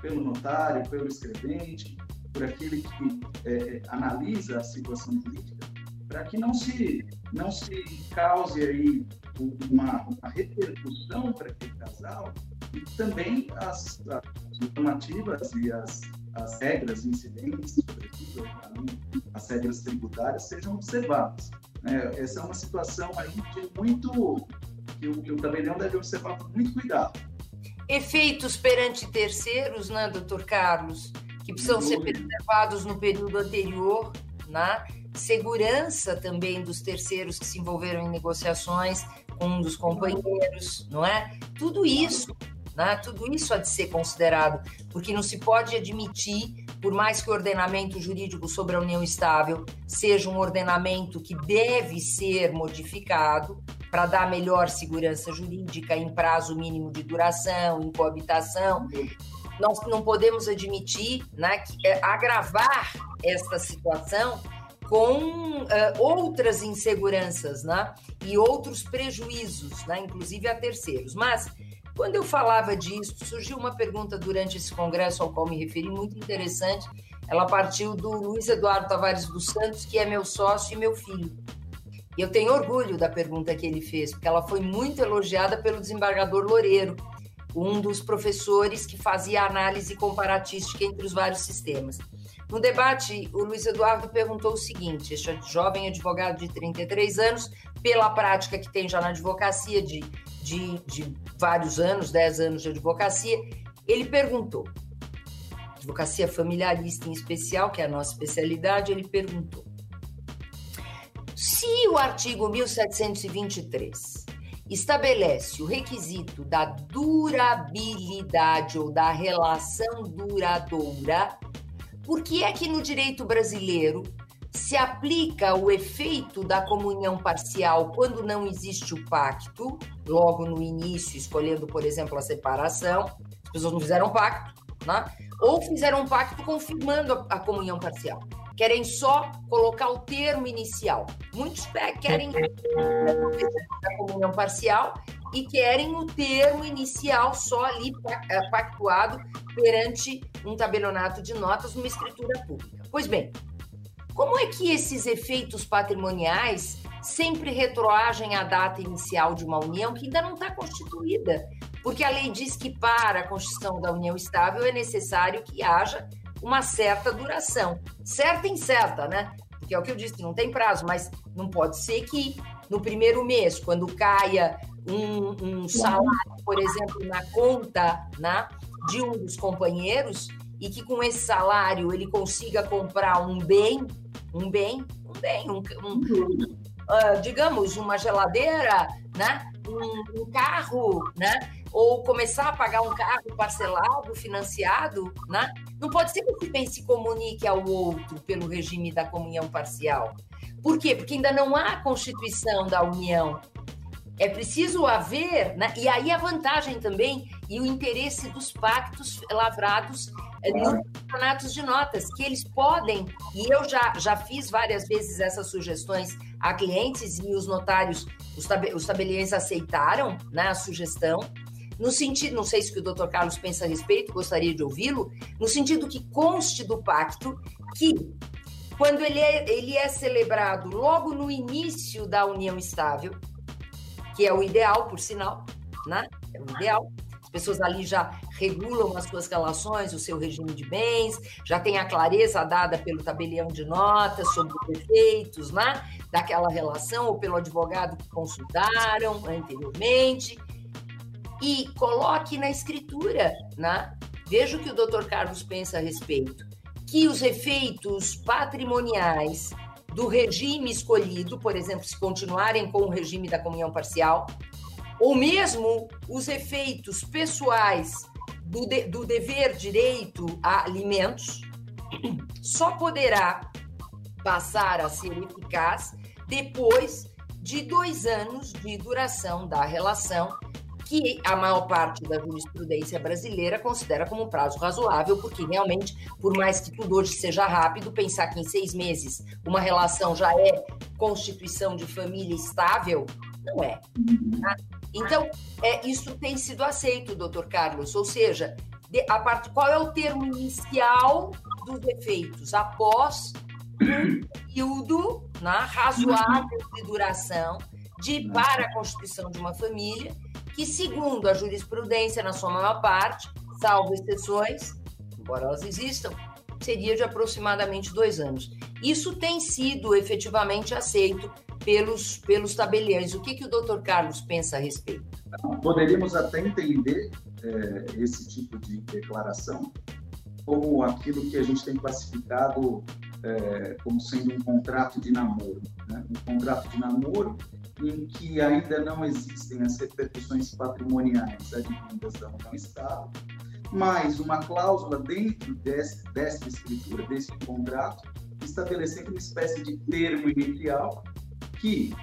pelo notário, pelo escrevente, por aquele que é, analisa a situação jurídica, para que não se, não se cause aí uma, uma repercussão para aquele casal e também as, as normativas e as, as regras incidentes, sobretudo as regras tributárias, sejam observadas. Né? Essa é uma situação aí de muito que o, que o tabelião deve observar com muito cuidado. Efeitos perante terceiros, né, doutor Carlos, que precisam ser preservados no período anterior, né? Segurança também dos terceiros que se envolveram em negociações com um dos companheiros, não é? Tudo isso né? Tudo isso há de ser considerado, porque não se pode admitir, por mais que o ordenamento jurídico sobre a união estável seja um ordenamento que deve ser modificado para dar melhor segurança jurídica em prazo mínimo de duração, em coabitação, nós não podemos admitir né, que, é, agravar esta situação com uh, outras inseguranças né, e outros prejuízos, né, inclusive a terceiros. Mas quando eu falava disso, surgiu uma pergunta durante esse congresso ao qual me referi, muito interessante. ela partiu do Luiz Eduardo Tavares dos Santos, que é meu sócio e meu filho. E eu tenho orgulho da pergunta que ele fez, porque ela foi muito elogiada pelo desembargador Loureiro, um dos professores que fazia análise comparatística entre os vários sistemas. No debate, o Luiz Eduardo perguntou o seguinte: este jovem advogado de 33 anos, pela prática que tem já na advocacia de, de, de vários anos, 10 anos de advocacia, ele perguntou, advocacia familiarista em especial, que é a nossa especialidade, ele perguntou: se o artigo 1723 estabelece o requisito da durabilidade ou da relação duradoura por que é que no direito brasileiro se aplica o efeito da comunhão parcial quando não existe o pacto, logo no início, escolhendo, por exemplo, a separação? As pessoas não fizeram pacto, né? ou fizeram um pacto confirmando a, a comunhão parcial. Querem só colocar o termo inicial. Muitos querem a comunhão parcial e querem o termo inicial só ali eh, pactuado perante um tabelionato de notas numa escritura pública. Pois bem, como é que esses efeitos patrimoniais sempre retroagem à data inicial de uma união que ainda não está constituída? Porque a lei diz que para a constituição da união estável é necessário que haja uma certa duração. Certa e incerta, né? Porque é o que eu disse, não tem prazo, mas não pode ser que no primeiro mês, quando caia um, um salário, por exemplo, na conta né, de um dos companheiros, e que com esse salário ele consiga comprar um bem, um bem, um bem, um, um uh, digamos, uma geladeira, né? Um, um, carro, né? Ou começar a pagar um carro parcelado, financiado, né? Não pode ser que bem se comunique ao outro pelo regime da comunhão parcial. Por quê? Porque ainda não há constituição da união. É preciso haver, né? e aí a vantagem também e o interesse dos pactos lavrados eh, nos campeonatos de notas, que eles podem, e eu já, já fiz várias vezes essas sugestões a clientes e os notários, os, tab os tabeliões aceitaram né, a sugestão, no sentido, não sei se o doutor Carlos pensa a respeito, gostaria de ouvi-lo, no sentido que conste do pacto que quando ele é, ele é celebrado logo no início da união estável, que é o ideal, por sinal, né? É o ideal. As pessoas ali já regulam as suas relações, o seu regime de bens, já tem a clareza dada pelo tabelião de notas sobre os efeitos, né? Daquela relação, ou pelo advogado que consultaram anteriormente. E coloque na escritura, né? Veja o que o doutor Carlos pensa a respeito. Que os efeitos patrimoniais do regime escolhido, por exemplo, se continuarem com o regime da comunhão parcial, ou mesmo os efeitos pessoais do, de, do dever direito a alimentos, só poderá passar a ser eficaz depois de dois anos de duração da relação que a maior parte da jurisprudência brasileira considera como um prazo razoável, porque realmente, por mais que tudo hoje seja rápido, pensar que em seis meses uma relação já é constituição de família estável, não é. Tá? Então, é, isso tem sido aceito, doutor Carlos, ou seja, de, a parte, qual é o termo inicial dos efeitos após um período né, razoável de duração de para a constituição de uma família que, segundo a jurisprudência, na sua maior parte, salvo exceções, embora elas existam, seria de aproximadamente dois anos. Isso tem sido efetivamente aceito pelos, pelos tabeliões. O que, que o doutor Carlos pensa a respeito? Poderíamos até entender é, esse tipo de declaração como aquilo que a gente tem classificado é, como sendo um contrato de namoro. Né? Um contrato de namoro em que ainda não existem as repercussões patrimoniais advindas da união estável, mas uma cláusula dentro desse, dessa escritura, desse contrato, estabelecendo uma espécie de termo inicial que,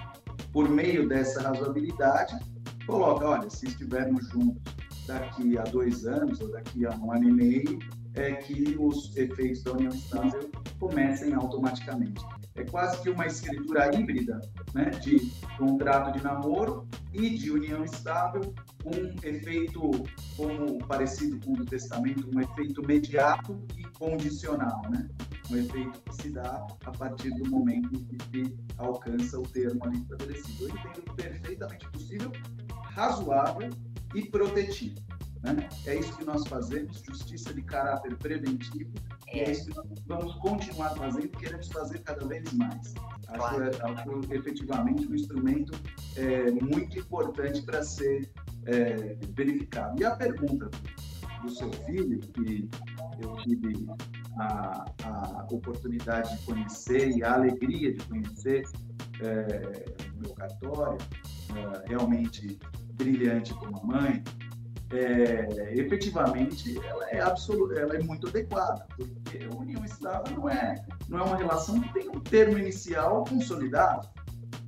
por meio dessa razoabilidade, coloca, olha, se estivermos juntos daqui a dois anos ou daqui a um ano e meio, é que os efeitos da união estável comecem automaticamente. É quase que uma escritura híbrida né, de contrato de namoro e de união estável, um efeito como parecido com o do testamento, um efeito imediato e condicional, né? Um efeito que se dá a partir do momento em que se alcança o termo ali estabelecido. Eu entendo perfeitamente possível, razoável e protetivo. Né? É isso que nós fazemos, justiça de caráter preventivo, é. e é isso que nós vamos continuar fazendo, queremos fazer cada vez mais. Acho, claro. é, acho efetivamente um instrumento é, muito importante para ser é, verificado. E a pergunta do seu filho, que eu tive a, a oportunidade de conhecer e a alegria de conhecer é, o meu cartório, é, realmente brilhante como mãe, é, efetivamente ela é absoluta, ela é muito adequada, porque a união estável não é, não é uma relação que tem um termo inicial consolidado.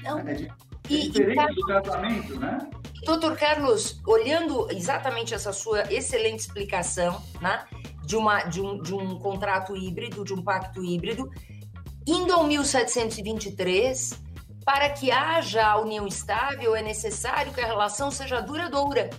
Não. É, de, é diferente e, do casamento, né? Doutor Carlos, olhando exatamente essa sua excelente explicação, né, de, uma, de, um, de um contrato híbrido, de um pacto híbrido, indo ao 1723, para que haja a união estável, é necessário que a relação seja duradoura.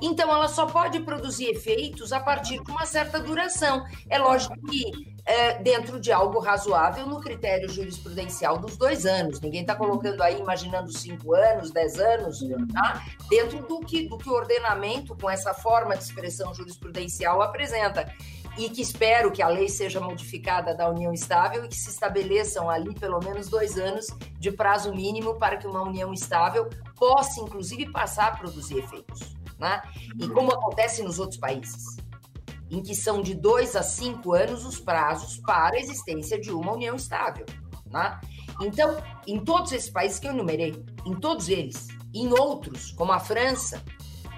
Então, ela só pode produzir efeitos a partir de uma certa duração. É lógico que é, dentro de algo razoável no critério jurisprudencial dos dois anos. Ninguém está colocando aí, imaginando cinco anos, dez anos, tá? dentro do que, do que o ordenamento, com essa forma de expressão jurisprudencial, apresenta. E que espero que a lei seja modificada da união estável e que se estabeleçam ali pelo menos dois anos de prazo mínimo para que uma união estável possa, inclusive, passar a produzir efeitos né? E como acontece nos outros países, em que são de dois a cinco anos os prazos para a existência de uma união estável, né? Então, em todos esses países que eu enumerei, em todos eles, em outros, como a França,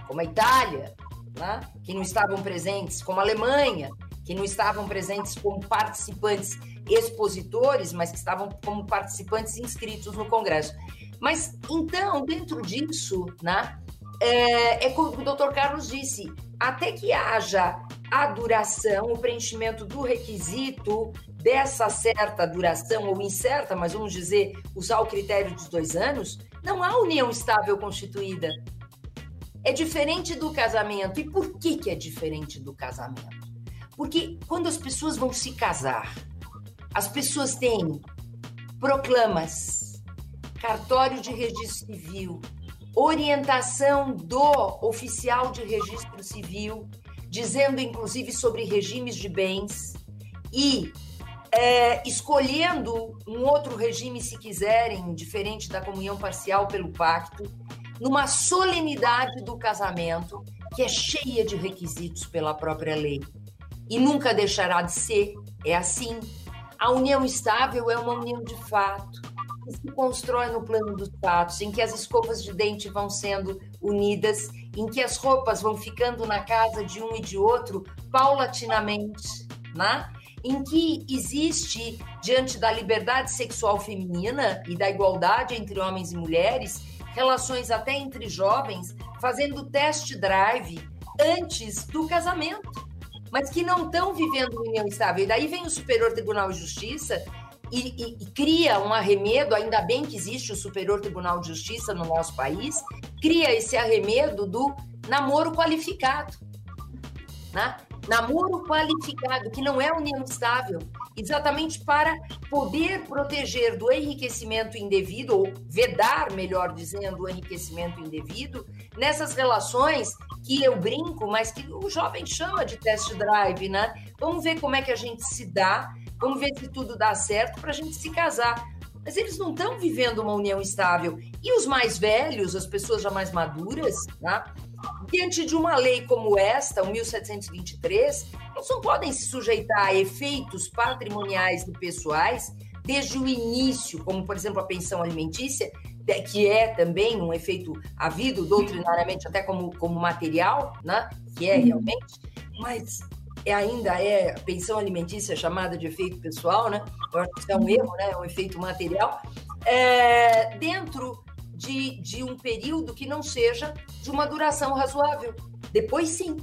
como a Itália, né? que não estavam presentes, como a Alemanha, que não estavam presentes como participantes expositores, mas que estavam como participantes inscritos no Congresso. Mas então, dentro disso, né, é, é como o doutor Carlos disse, até que haja a duração, o preenchimento do requisito dessa certa duração, ou incerta, mas vamos dizer, usar o critério dos dois anos, não há união estável constituída. É diferente do casamento. E por que, que é diferente do casamento? Porque quando as pessoas vão se casar, as pessoas têm proclamas, cartório de registro civil, orientação do oficial de registro civil, dizendo inclusive sobre regimes de bens e é, escolhendo um outro regime, se quiserem, diferente da comunhão parcial pelo pacto, numa solenidade do casamento que é cheia de requisitos pela própria lei e nunca deixará de ser. É assim. A união estável é uma união de fato que se constrói no plano dos fatos, em que as escovas de dente vão sendo unidas, em que as roupas vão ficando na casa de um e de outro paulatinamente, né? em que existe, diante da liberdade sexual feminina e da igualdade entre homens e mulheres, relações até entre jovens, fazendo test drive antes do casamento, mas que não estão vivendo união estável. E daí vem o Superior Tribunal de Justiça e, e, e, cria um arremedo, ainda bem que existe o Superior Tribunal de Justiça no nosso país, cria esse arremedo do namoro qualificado. Né? Namoro qualificado, que não é união estável, exatamente para poder proteger do enriquecimento indevido, ou vedar, melhor dizendo, o enriquecimento indevido, nessas relações que eu brinco, mas que o jovem chama de test drive, né? Vamos ver como é que a gente se dá Vamos ver se tudo dá certo para a gente se casar. Mas eles não estão vivendo uma união estável. E os mais velhos, as pessoas já mais maduras, tá? diante de uma lei como esta, o 1723, não podem se sujeitar a efeitos patrimoniais e pessoais desde o início, como, por exemplo, a pensão alimentícia, que é também um efeito havido doutrinariamente até como, como material, né? que é realmente, mas ainda é pensão alimentícia chamada de efeito pessoal, né? Eu acho que isso é um erro, né? É um efeito material. É, dentro de, de um período que não seja de uma duração razoável. Depois, sim.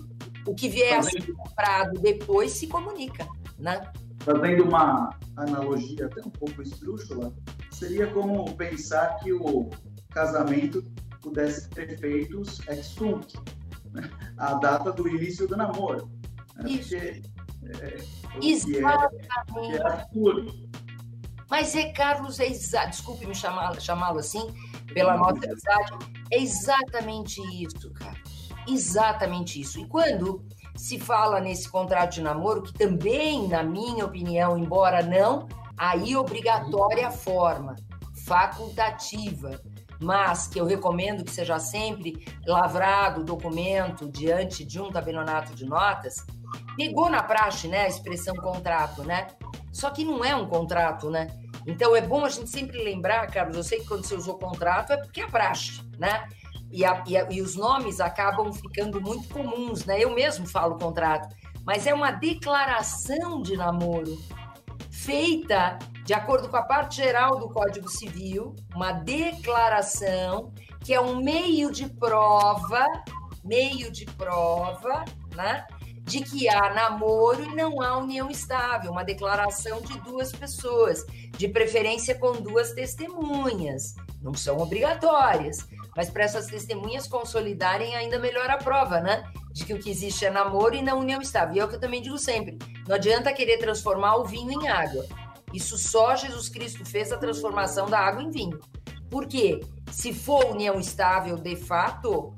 O que vier a ser comprado depois se comunica, né? Fazendo uma analogia até um pouco esdrúxula, seria como pensar que o casamento pudesse ter feitos ex tunc, né? a data do início do namoro. Né? Porque É, Exatamente. É, é absurdo. Mas é, Carlos, é exato. Desculpe me chamá-lo chamá assim, pela nossa amizade. É exatamente isso, Carlos. Exatamente isso. E quando se fala nesse contrato de namoro, que também, na minha opinião, embora não, aí obrigatória a forma, facultativa, mas que eu recomendo que seja sempre lavrado o documento diante de um tabelionato de notas, pegou na praxe, né, a expressão contrato, né? Só que não é um contrato, né? Então é bom a gente sempre lembrar, Carlos, eu sei que quando você usou contrato é porque é praxe, né? E, a, e, a, e, os nomes acabam ficando muito comuns, né? Eu mesmo falo contrato, mas é uma declaração de namoro feita de acordo com a parte geral do Código Civil, uma declaração que é um meio de prova, meio de prova, né? De que há namoro e não há união estável, uma declaração de duas pessoas, de preferência com duas testemunhas. Não são obrigatórias, mas para essas testemunhas consolidarem ainda melhor a prova, né? De que o que existe é namoro e não união estável. E é o que eu também digo sempre: não adianta querer transformar o vinho em água. Isso só Jesus Cristo fez a transformação da água em vinho. Por quê? Se for união estável de fato,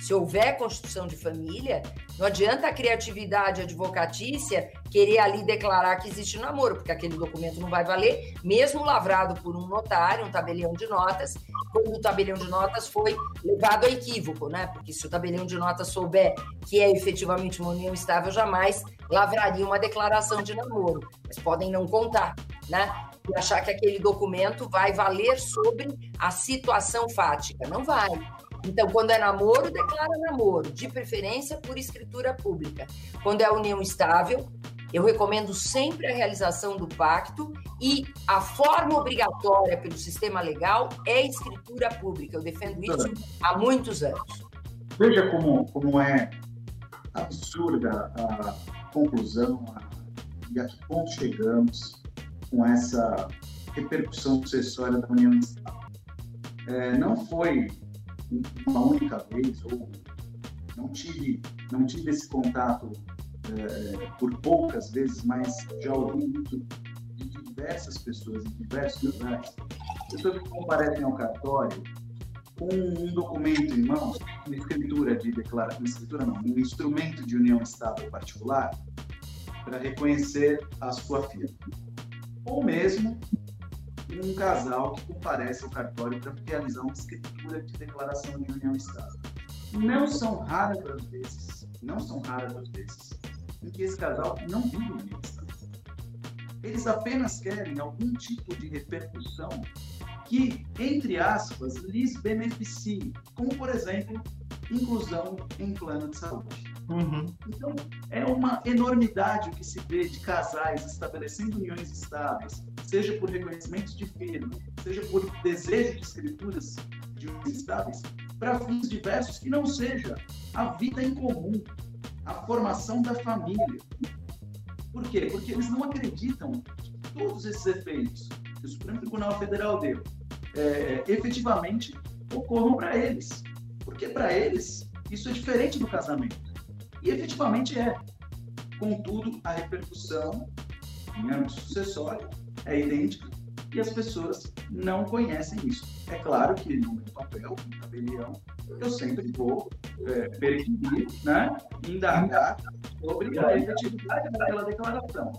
se houver constituição de família, não adianta a criatividade advocatícia querer ali declarar que existe namoro, porque aquele documento não vai valer, mesmo lavrado por um notário, um tabelião de notas, quando o tabelião de notas foi levado a equívoco, né? Porque se o tabelião de notas souber que é efetivamente uma união estável, jamais lavraria uma declaração de namoro. Mas podem não contar, né? E achar que aquele documento vai valer sobre a situação fática. Não vai. Então, quando é namoro, declara namoro, de preferência por escritura pública. Quando é união estável, eu recomendo sempre a realização do pacto e a forma obrigatória pelo sistema legal é escritura pública. Eu defendo isso há muitos anos. Veja como, como é absurda a conclusão e a que ponto chegamos com essa repercussão sucessória da união estável. É, não foi uma única vez ou não tive não tive esse contato é, por poucas vezes, mas já ouvi muito de diversas pessoas em diversos lugares, pessoas que comparecem ao cartório com um documento em mãos, uma escritura de declaração, escritura não, um instrumento de união estável particular para reconhecer a sua firma. Ou mesmo um casal que comparece ao cartório para realizar uma escritura de declaração de união estável. Não são raras as vezes, não são raras as vezes, em que esse casal não vive união estável. Eles apenas querem algum tipo de repercussão que, entre aspas, lhes beneficie, como, por exemplo, inclusão em plano de saúde. Uhum. Então, é uma enormidade o que se vê de casais estabelecendo uniões estáveis, seja por reconhecimento de firma, seja por desejo de escrituras de estáveis, para fins diversos que não seja a vida em comum, a formação da família. Por quê? Porque eles não acreditam que todos esses efeitos que o Supremo Tribunal Federal deu é, efetivamente ocorram para eles. Porque para eles isso é diferente do casamento. E efetivamente é. Contudo, a repercussão em âmbito sucessório é idêntica e as pessoas não conhecem isso. É claro que no meu papel, como tabelião, eu sempre vou é, perquirir, né, indagar sobre a efetividade daquela declaração.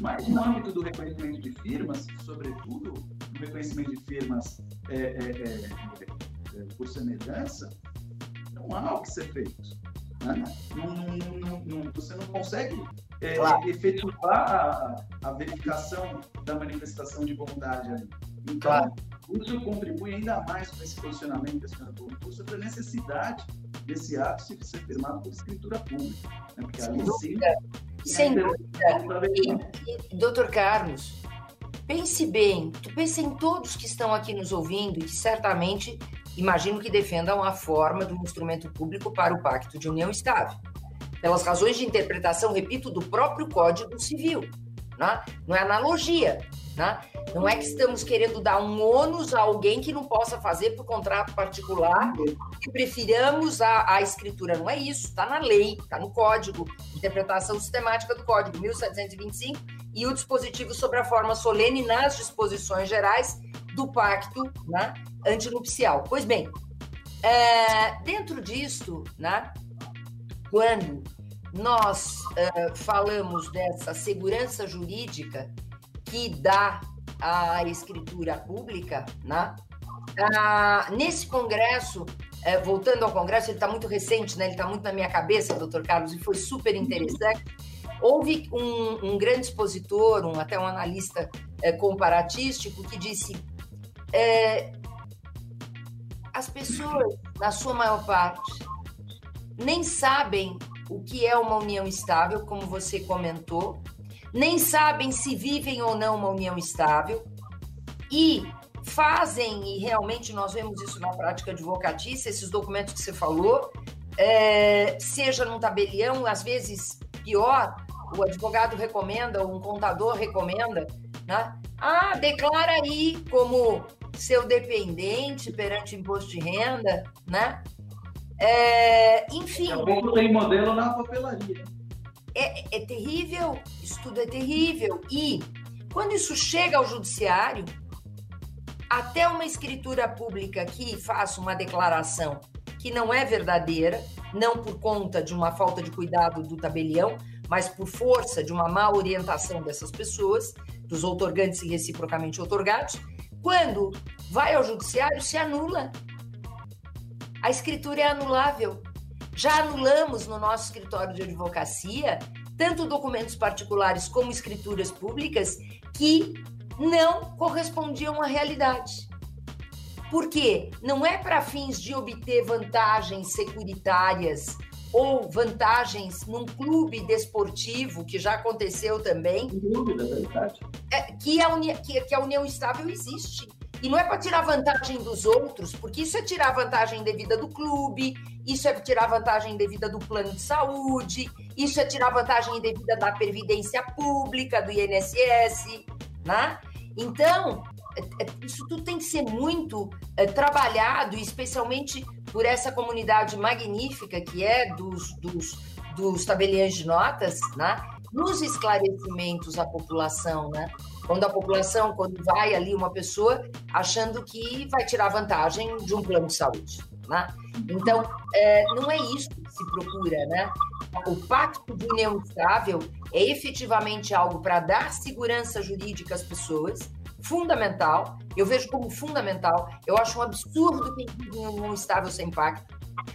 Mas no âmbito do reconhecimento de firmas, sobretudo no reconhecimento de firmas é, é, é, é por semelhança, não há o que ser feito. Né? Não, não, não, você não consegue é, claro. efetivar a, a, verificação da manifestação de vontade ali. Então, claro. isso contribui ainda mais para esse posicionamento que a senhora colocou sobre a necessidade desse ato se ser firmado por escritura pública. Né? Porque ali sim. Sem dúvida. E, e, doutor Carlos, pense bem, pense em todos que estão aqui nos ouvindo e que certamente imagino que defendam a forma do instrumento público para o Pacto de União Estável, pelas razões de interpretação, repito, do próprio Código Civil. né? não é analogia. Né? Não é que estamos querendo dar um ônus a alguém que não possa fazer por contrato particular, que prefiramos a, a escritura. Não é isso, está na lei, está no código, interpretação sistemática do código 1725 e o dispositivo sobre a forma solene nas disposições gerais do pacto né, antinupcial. Pois bem, é, dentro disso, né, quando nós é, falamos dessa segurança jurídica que dá a escritura pública, né? Ah, nesse congresso, é, voltando ao congresso, ele está muito recente, né? Ele está muito na minha cabeça, doutor Carlos, e foi super interessante. Houve um, um grande expositor, um, até um analista é, comparatístico, que disse: é, as pessoas, na sua maior parte, nem sabem o que é uma união estável, como você comentou, nem sabem se vivem ou não uma união estável e fazem, e realmente nós vemos isso na prática advocatícia, esses documentos que você falou, é, seja num tabelião, às vezes pior, o advogado recomenda, um contador recomenda, né? Ah, declara aí como seu dependente perante imposto de renda, né? É, enfim. Daqui a pouco tem modelo na papelaria é, é terrível, isso tudo é terrível. E quando isso chega ao judiciário, até uma escritura pública que faça uma declaração que não é verdadeira, não por conta de uma falta de cuidado do tabelião, mas por força de uma má orientação dessas pessoas, dos outorgantes e reciprocamente outorgados, quando vai ao judiciário, se anula. A escritura é anulável. Já anulamos no nosso escritório de advocacia tanto documentos particulares como escrituras públicas que não correspondiam à realidade. Por quê? Não é para fins de obter vantagens securitárias ou vantagens num clube desportivo, que já aconteceu também. Dúvida, é verdade. É, que, a uni, que, que a união estável existe. E não é para tirar vantagem dos outros, porque isso é tirar vantagem devida do clube, isso é tirar vantagem devida do plano de saúde, isso é tirar vantagem devida da previdência pública, do INSS, né? Então, é, é, isso tudo tem que ser muito é, trabalhado, especialmente por essa comunidade magnífica que é dos, dos, dos tabeliães de notas, né? nos esclarecimentos à população, né? Quando a população, quando vai ali uma pessoa achando que vai tirar vantagem de um plano de saúde, né? Então, é, não é isso que se procura, né? O pacto de união estável é efetivamente algo para dar segurança jurídica às pessoas, fundamental. Eu vejo como fundamental. Eu acho um absurdo quem vive em união estável sem pacto.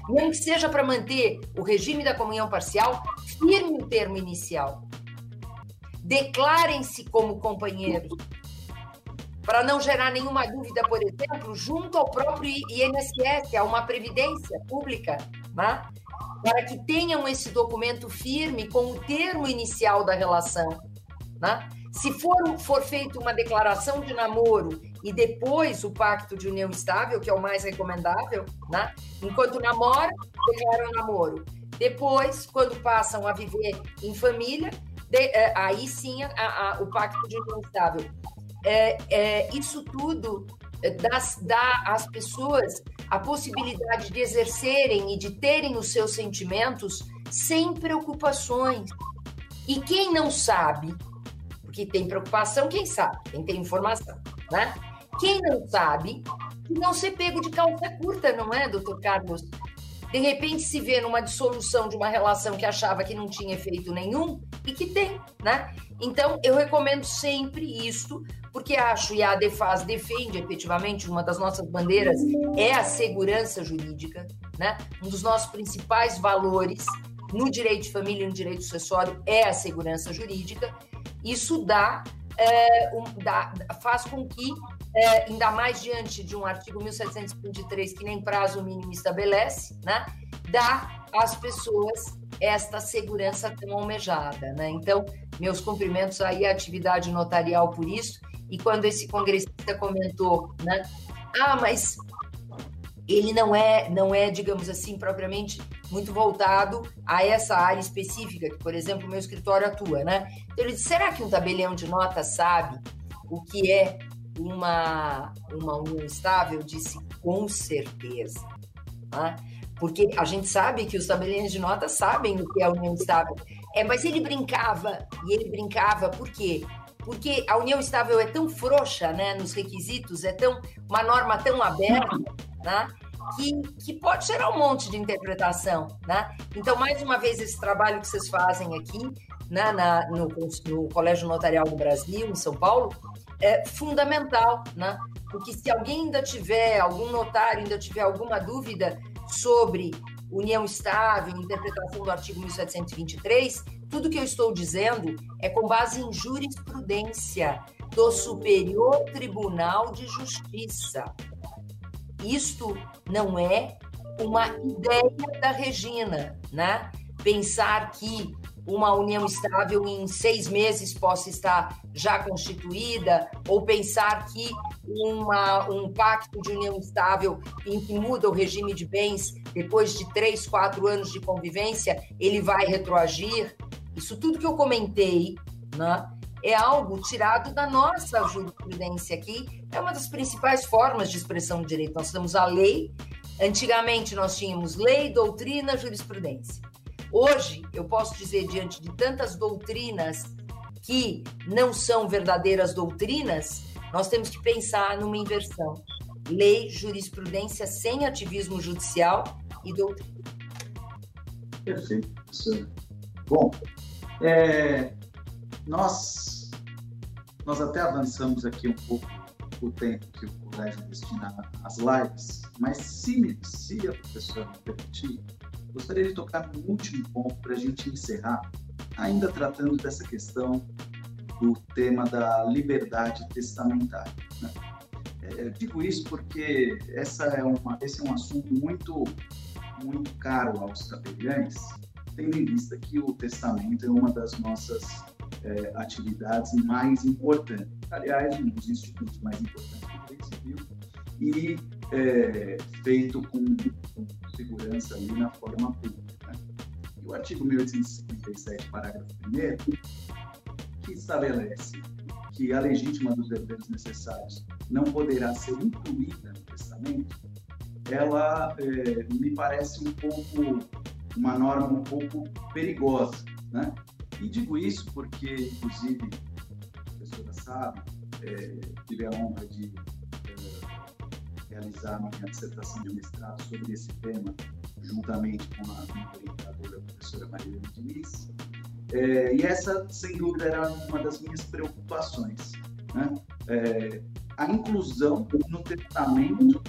Mesmo que seja para manter o regime da comunhão parcial, firme o termo inicial. Declarem-se como companheiros, para não gerar nenhuma dúvida, por exemplo, junto ao próprio INSS, a uma previdência pública, né? para que tenham esse documento firme com o termo inicial da relação. Né? Se for, for feita uma declaração de namoro e depois o pacto de união estável, que é o mais recomendável, né? enquanto namora, declaram namoro. Depois, quando passam a viver em família, de, é, aí sim a, a, o pacto de união estável. É, é, isso tudo é, dá, dá às pessoas a possibilidade de exercerem e de terem os seus sentimentos sem preocupações. E quem não sabe, porque tem preocupação, quem sabe, quem tem informação, né? Quem não sabe, não ser pego de calça curta, não é, doutor Carlos? de repente se vê numa dissolução de uma relação que achava que não tinha efeito nenhum e que tem, né? Então, eu recomendo sempre isto, porque acho, e a Defaz defende efetivamente, uma das nossas bandeiras é a segurança jurídica, né? Um dos nossos principais valores no direito de família e no direito sucessório é a segurança jurídica. Isso dá, é, um, dá faz com que é, ainda mais diante de um artigo 1723 que nem prazo mínimo estabelece, né, dá às pessoas esta segurança tão almejada, né? Então, meus cumprimentos aí à atividade notarial por isso. E quando esse congressista comentou, né, ah, mas ele não é, não é, digamos assim, propriamente muito voltado a essa área específica, que, por exemplo, o meu escritório atua, né? Então ele disse, será que um tabelião de nota sabe o que é uma, uma união estável? Eu disse, com certeza. Né? Porque a gente sabe que os tabeliões de nota sabem o que é a união estável. É, mas ele brincava, e ele brincava por quê? Porque a união estável é tão frouxa né, nos requisitos, é tão uma norma tão aberta, né, que, que pode gerar um monte de interpretação. Né? Então, mais uma vez, esse trabalho que vocês fazem aqui né, na, no, no Colégio Notarial do Brasil, em São Paulo, é fundamental, né? Porque se alguém ainda tiver, algum notário ainda tiver alguma dúvida sobre união estável, interpretação do artigo 1723, tudo que eu estou dizendo é com base em jurisprudência do Superior Tribunal de Justiça. Isto não é uma ideia da Regina, né? Pensar que uma união estável em seis meses possa estar já constituída, ou pensar que uma, um pacto de união estável em que muda o regime de bens depois de três, quatro anos de convivência, ele vai retroagir. Isso tudo que eu comentei, né? É algo tirado da nossa jurisprudência aqui, é uma das principais formas de expressão do direito. Nós temos a lei, antigamente nós tínhamos lei, doutrina, jurisprudência. Hoje, eu posso dizer, diante de tantas doutrinas que não são verdadeiras doutrinas, nós temos que pensar numa inversão. Lei, jurisprudência sem ativismo judicial e doutrina. Perfeito. Bom, é, nós, nós até avançamos aqui um pouco o tempo que o colégio destina às lives, mas se, se a professora me permitir, Gostaria de tocar no último ponto para a gente encerrar, ainda tratando dessa questão do tema da liberdade testamentária. Né? É, digo isso porque essa é uma, esse é um assunto muito, muito caro aos tabeliães, tendo em vista que o testamento é uma das nossas é, atividades mais importantes. Aliás, um dos institutos mais importantes do direito civil e é, feito com, com, segurança ali na forma pública. Né? E o artigo 1857, parágrafo 1 que estabelece que a legítima dos deveres necessários não poderá ser incluída no testamento, ela é, me parece um pouco uma norma um pouco perigosa, né? E digo isso porque, inclusive, a professora sabe, é, tive a honra de realizar minha dissertação de mestrado sobre esse tema, juntamente com a minha orientadora, a professora Maria Diniz. É, e essa, sem dúvida, era uma das minhas preocupações. Né? É, a inclusão no testamento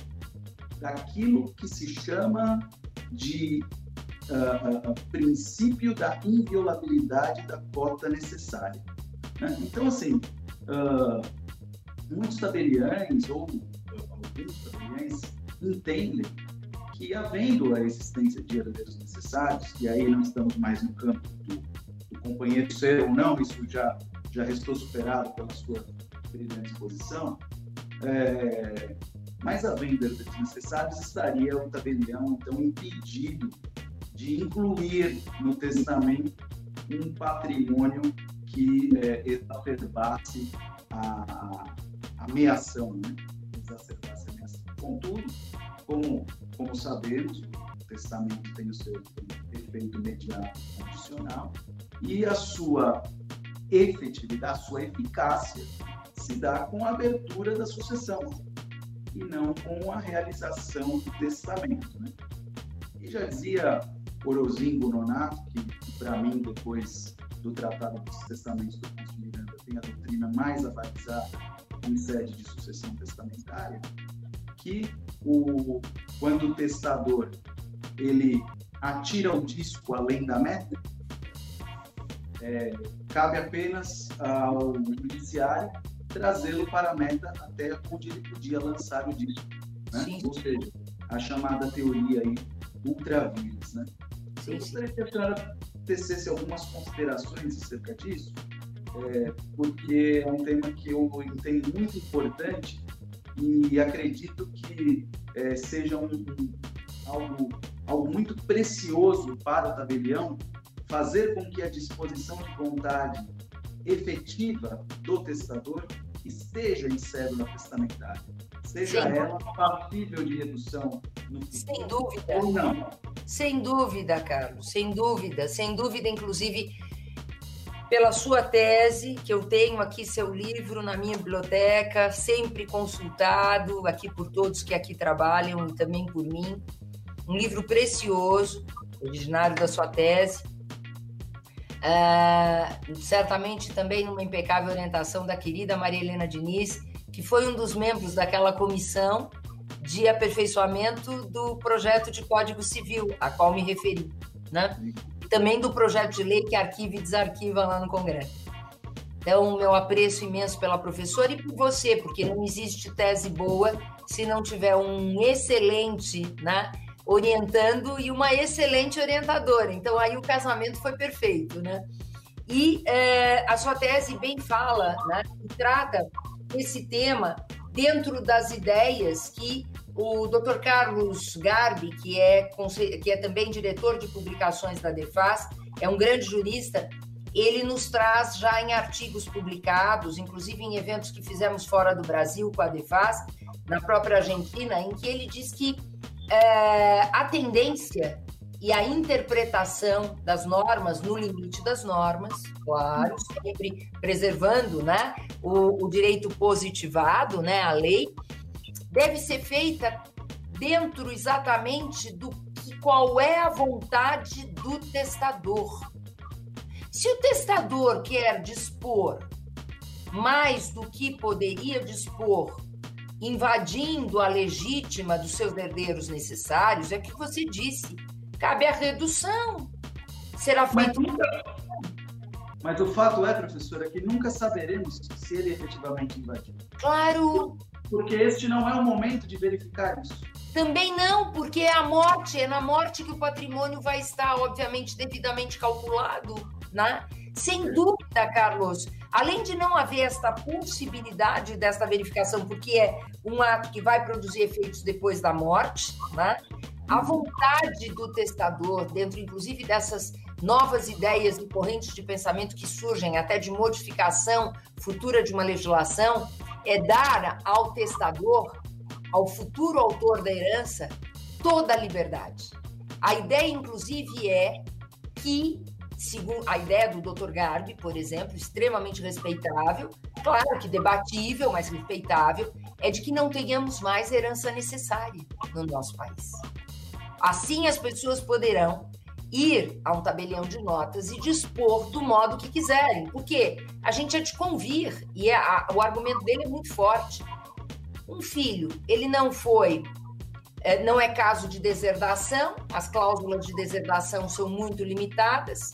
daquilo que se chama de uh, princípio da inviolabilidade da cota necessária. Né? Então, assim, uh, muitos tabeliães ou alguns tabeliães entendem que, havendo a existência de herdeiros necessários, e aí não estamos mais no campo do, do companheiro ser ou não, isso já, já restou superado pela sua brilhante exposição, é, mas havendo herdeiros necessários, estaria o tabelião, então, impedido de incluir no testamento um patrimônio que é, exacerbasse a, a ameação, né? exacerbasse a ameação. Contudo, como, como sabemos, o testamento tem o seu efeito imediato condicional e a sua efetividade, a sua eficácia se dá com a abertura da sucessão e não com a realização do testamento. Né? E já dizia Orozinho Nonato, que para mim, depois do Tratado dos Testamentos do Consul Miranda, tem a doutrina mais avalizada em sede de sucessão testamentária, que o, quando o testador ele atira o disco além da meta, é, cabe apenas ao judiciário trazê-lo para a meta até onde ele podia lançar o disco. Né? Ou seja, a chamada teoria aí ultravias. Né? Eu gostaria que a senhora tecesse algumas considerações acerca disso, é, porque é um tema que eu entendo muito importante e acredito que é, seja um, um, algo, algo muito precioso para o tabelião fazer com que a disposição de vontade efetiva do testador esteja em cédula testamentária, seja Sim. ela passível de redução no futuro Sem dúvida. ou não. Sem dúvida, Carlos, sem dúvida, sem dúvida, inclusive pela sua tese, que eu tenho aqui seu livro na minha biblioteca, sempre consultado aqui por todos que aqui trabalham e também por mim. Um livro precioso, originário da sua tese. Uh, certamente também numa impecável orientação da querida Maria Helena Diniz, que foi um dos membros daquela comissão de aperfeiçoamento do projeto de Código Civil, a qual me referi, né? também do projeto de lei que arquiva e desarquiva lá no Congresso. Então, meu apreço imenso pela professora e por você, porque não existe tese boa se não tiver um excelente, né, orientando e uma excelente orientadora. Então, aí o casamento foi perfeito, né? E é, a sua tese bem fala, né, e trata esse tema dentro das ideias que o Dr. Carlos Garbi, que é, que é também diretor de publicações da Defas, é um grande jurista, ele nos traz já em artigos publicados, inclusive em eventos que fizemos fora do Brasil com a Defas, na própria Argentina, em que ele diz que é, a tendência e a interpretação das normas no limite das normas, claro, sempre preservando né, o, o direito positivado, né, a lei, deve ser feita dentro exatamente do que qual é a vontade do testador. Se o testador quer dispor mais do que poderia dispor, invadindo a legítima dos seus herdeiros necessários, é que você disse, cabe a redução. Será feito. Mas, nunca... Mas o fato é, professora, que nunca saberemos se ele efetivamente invadiu. Claro, porque este não é o momento de verificar isso. Também não, porque é a morte, é na morte que o patrimônio vai estar, obviamente, devidamente calculado, né? Sem dúvida, Carlos. Além de não haver esta possibilidade desta verificação, porque é um ato que vai produzir efeitos depois da morte, né? A vontade do testador, dentro inclusive dessas novas ideias e correntes de pensamento que surgem até de modificação futura de uma legislação, é dar ao testador, ao futuro autor da herança, toda a liberdade. A ideia, inclusive, é que, segundo a ideia do Dr. Garbi, por exemplo, extremamente respeitável, claro que debatível, mas respeitável, é de que não tenhamos mais herança necessária no nosso país. Assim, as pessoas poderão ir a um tabelião de notas e dispor do modo que quiserem, porque a gente é de convir e é a, o argumento dele é muito forte. Um filho, ele não foi, é, não é caso de deserdação, as cláusulas de deserdação são muito limitadas.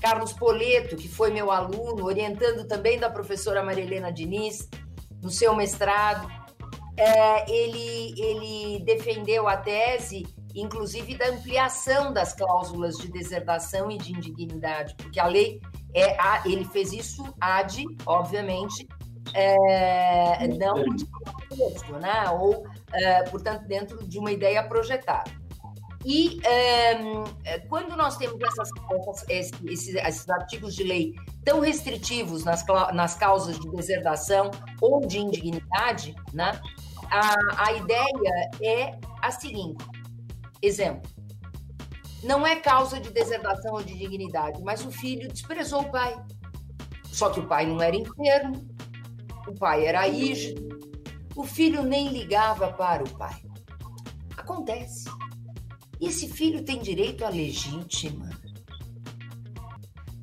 Carlos Poleto, que foi meu aluno, orientando também da professora Maria Helena Diniz, no seu mestrado, é, ele, ele defendeu a tese inclusive da ampliação das cláusulas de deserdação e de indignidade, porque a lei é ele fez isso ad, obviamente, é, não texto, né? ou, é, portanto, dentro de uma ideia projetada. E é, quando nós temos essas, esses, esses, artigos de lei tão restritivos nas, nas causas de deserdação ou de indignidade, né, a, a ideia é a seguinte: Exemplo. Não é causa de deserdação ou de dignidade, mas o filho desprezou o pai. Só que o pai não era enfermo, o pai era rígido, o filho nem ligava para o pai. Acontece. E esse filho tem direito à legítima.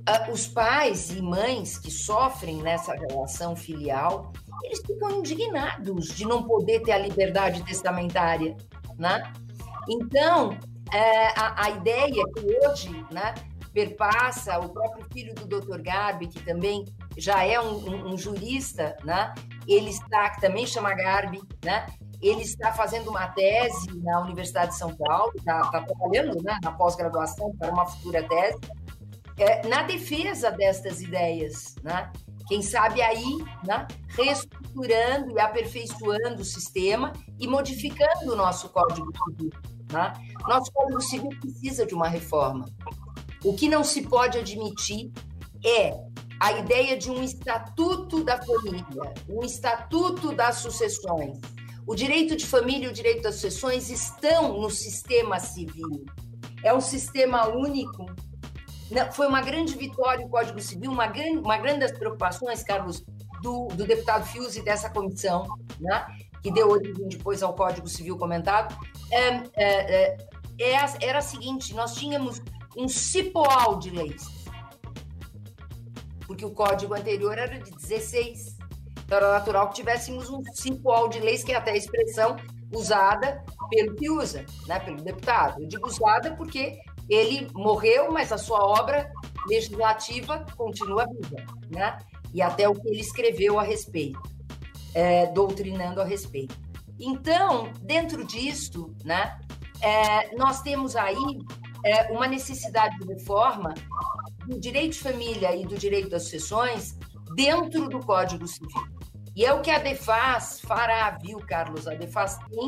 Ah, os pais e mães que sofrem nessa relação filial, eles ficam indignados de não poder ter a liberdade testamentária, né? Então, é, a, a, ideia que hoje né, perpassa o próprio filho do Dr. Garbi, que também já é um, um, um jurista, né, ele está, que também chama Garbi, né, ele está fazendo uma tese na Universidade de São Paulo, está, trabalhando né, na pós-graduação para uma futura tese, é, na defesa destas ideias, né? Quem sabe aí, né, estruturando e aperfeiçoando o sistema e modificando o nosso Código Civil. Né? Nosso Código Civil precisa de uma reforma. O que não se pode admitir é a ideia de um estatuto da família, um estatuto das sucessões. O direito de família e o direito das sucessões estão no sistema civil. É um sistema único. Foi uma grande vitória o Código Civil, uma grande, uma grande das preocupações, Carlos, do, do deputado Fius e dessa comissão, né, que deu origem depois ao Código Civil comentado, é, é, é, era a seguinte: nós tínhamos um cipoal de leis porque o código anterior era de 16. Então era natural que tivéssemos um simple de leis, que é até a expressão usada pelo que usa, né, pelo deputado. Eu digo usada porque ele morreu, mas a sua obra legislativa continua viva, né? E até o que ele escreveu a respeito, é, doutrinando a respeito. Então, dentro disto, né, é, nós temos aí é, uma necessidade de reforma do direito de família e do direito das sucessões dentro do Código Civil. E é o que a DEFAS fará, viu, Carlos? A DEFAS tem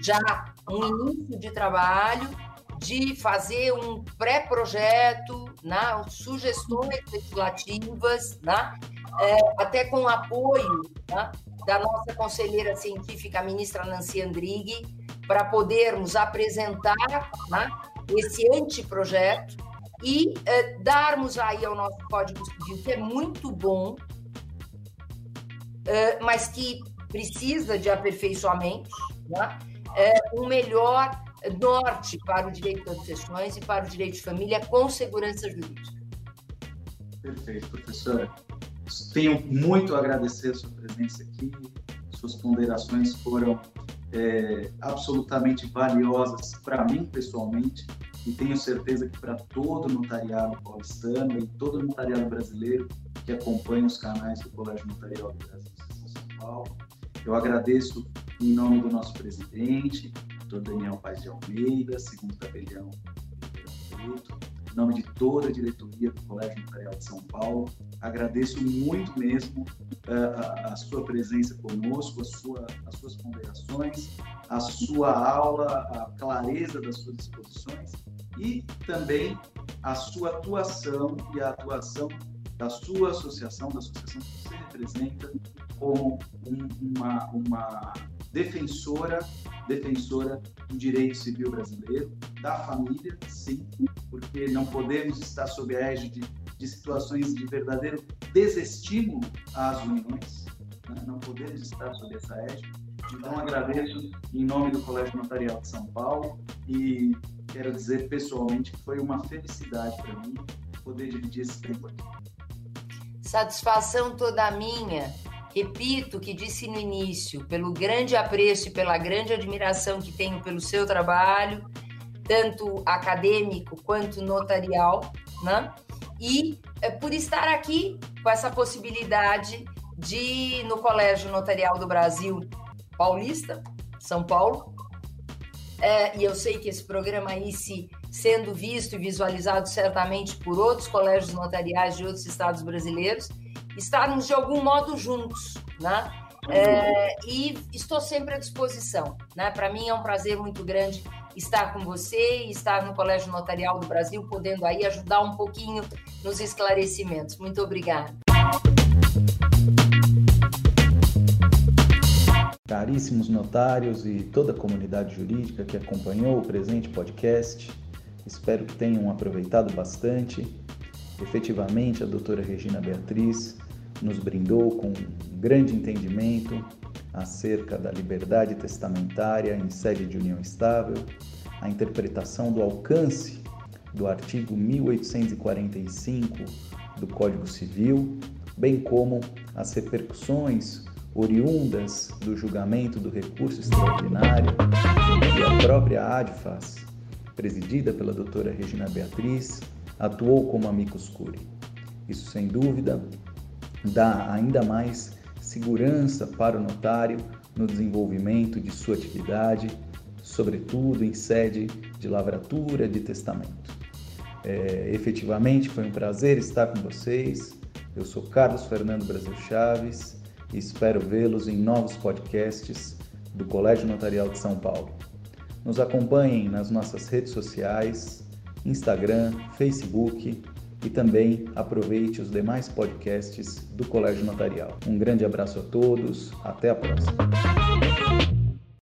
já um início de trabalho de fazer um pré-projeto, né, sugestões legislativas, né, é, até com apoio né, da nossa conselheira científica, a ministra Nancy Andrighi, para podermos apresentar né, esse anteprojeto e uh, darmos aí ao nosso Código Civil, que é muito bom, uh, mas que precisa de aperfeiçoamento, né? uh, um melhor norte para o direito das sucessões e para o direito de família com segurança jurídica. Perfeito, professora. Tenho muito a agradecer a sua presença aqui, suas ponderações foram é, absolutamente valiosas para mim pessoalmente e tenho certeza que para todo o notariado paulistano e todo o notariado brasileiro que acompanha os canais do Colégio Notarial do Brasil São Paulo. Eu agradeço em nome do nosso presidente, Dr. Daniel Paz de Almeida, segundo tabelião Preto, em nome de toda a diretoria do Colégio Notarial de São Paulo. Agradeço muito mesmo uh, a, a, sua presença conosco, a sua, as suas ponderações, a sua aula, a clareza das suas exposições e também a sua atuação e a atuação da sua associação, da associação que você representa, como um, uma, uma defensora, defensora do direito civil brasileiro, da família, sim, porque não podemos estar sob a égide de situações de verdadeiro desestímulo às uniões, né? não podemos estar sob essa égide. Então, agradeço em nome do Colégio Notarial de São Paulo e quero dizer pessoalmente que foi uma felicidade para mim poder dividir esse tempo aqui. Satisfação toda minha. Repito o que disse no início, pelo grande apreço e pela grande admiração que tenho pelo seu trabalho, tanto acadêmico quanto notarial, né? E é, por estar aqui com essa possibilidade de, no Colégio Notarial do Brasil Paulista, São Paulo, é, e eu sei que esse programa aí, se sendo visto e visualizado certamente por outros colégios notariais de outros estados brasileiros, estarmos de algum modo juntos, né? É, e estou sempre à disposição, né? Para mim é um prazer muito grande estar com você e estar no Colégio Notarial do Brasil, podendo aí ajudar um pouquinho nos esclarecimentos. Muito obrigada. Caríssimos notários e toda a comunidade jurídica que acompanhou o presente podcast, espero que tenham aproveitado bastante. Efetivamente, a doutora Regina Beatriz nos brindou com um grande entendimento acerca da liberdade testamentária em sede de união estável, a interpretação do alcance do artigo 1845 do Código Civil, bem como as repercussões oriundas do julgamento do recurso extraordinário e a própria ADFAS, presidida pela doutora Regina Beatriz, atuou como amicus curiae. Isso, sem dúvida, dá ainda mais segurança para o notário no desenvolvimento de sua atividade, sobretudo em sede de lavratura de testamento. É, efetivamente foi um prazer estar com vocês. Eu sou Carlos Fernando Brasil Chaves e espero vê-los em novos podcasts do Colégio Notarial de São Paulo. Nos acompanhem nas nossas redes sociais, Instagram, Facebook e também aproveite os demais podcasts do Colégio Notarial. Um grande abraço a todos, até a próxima.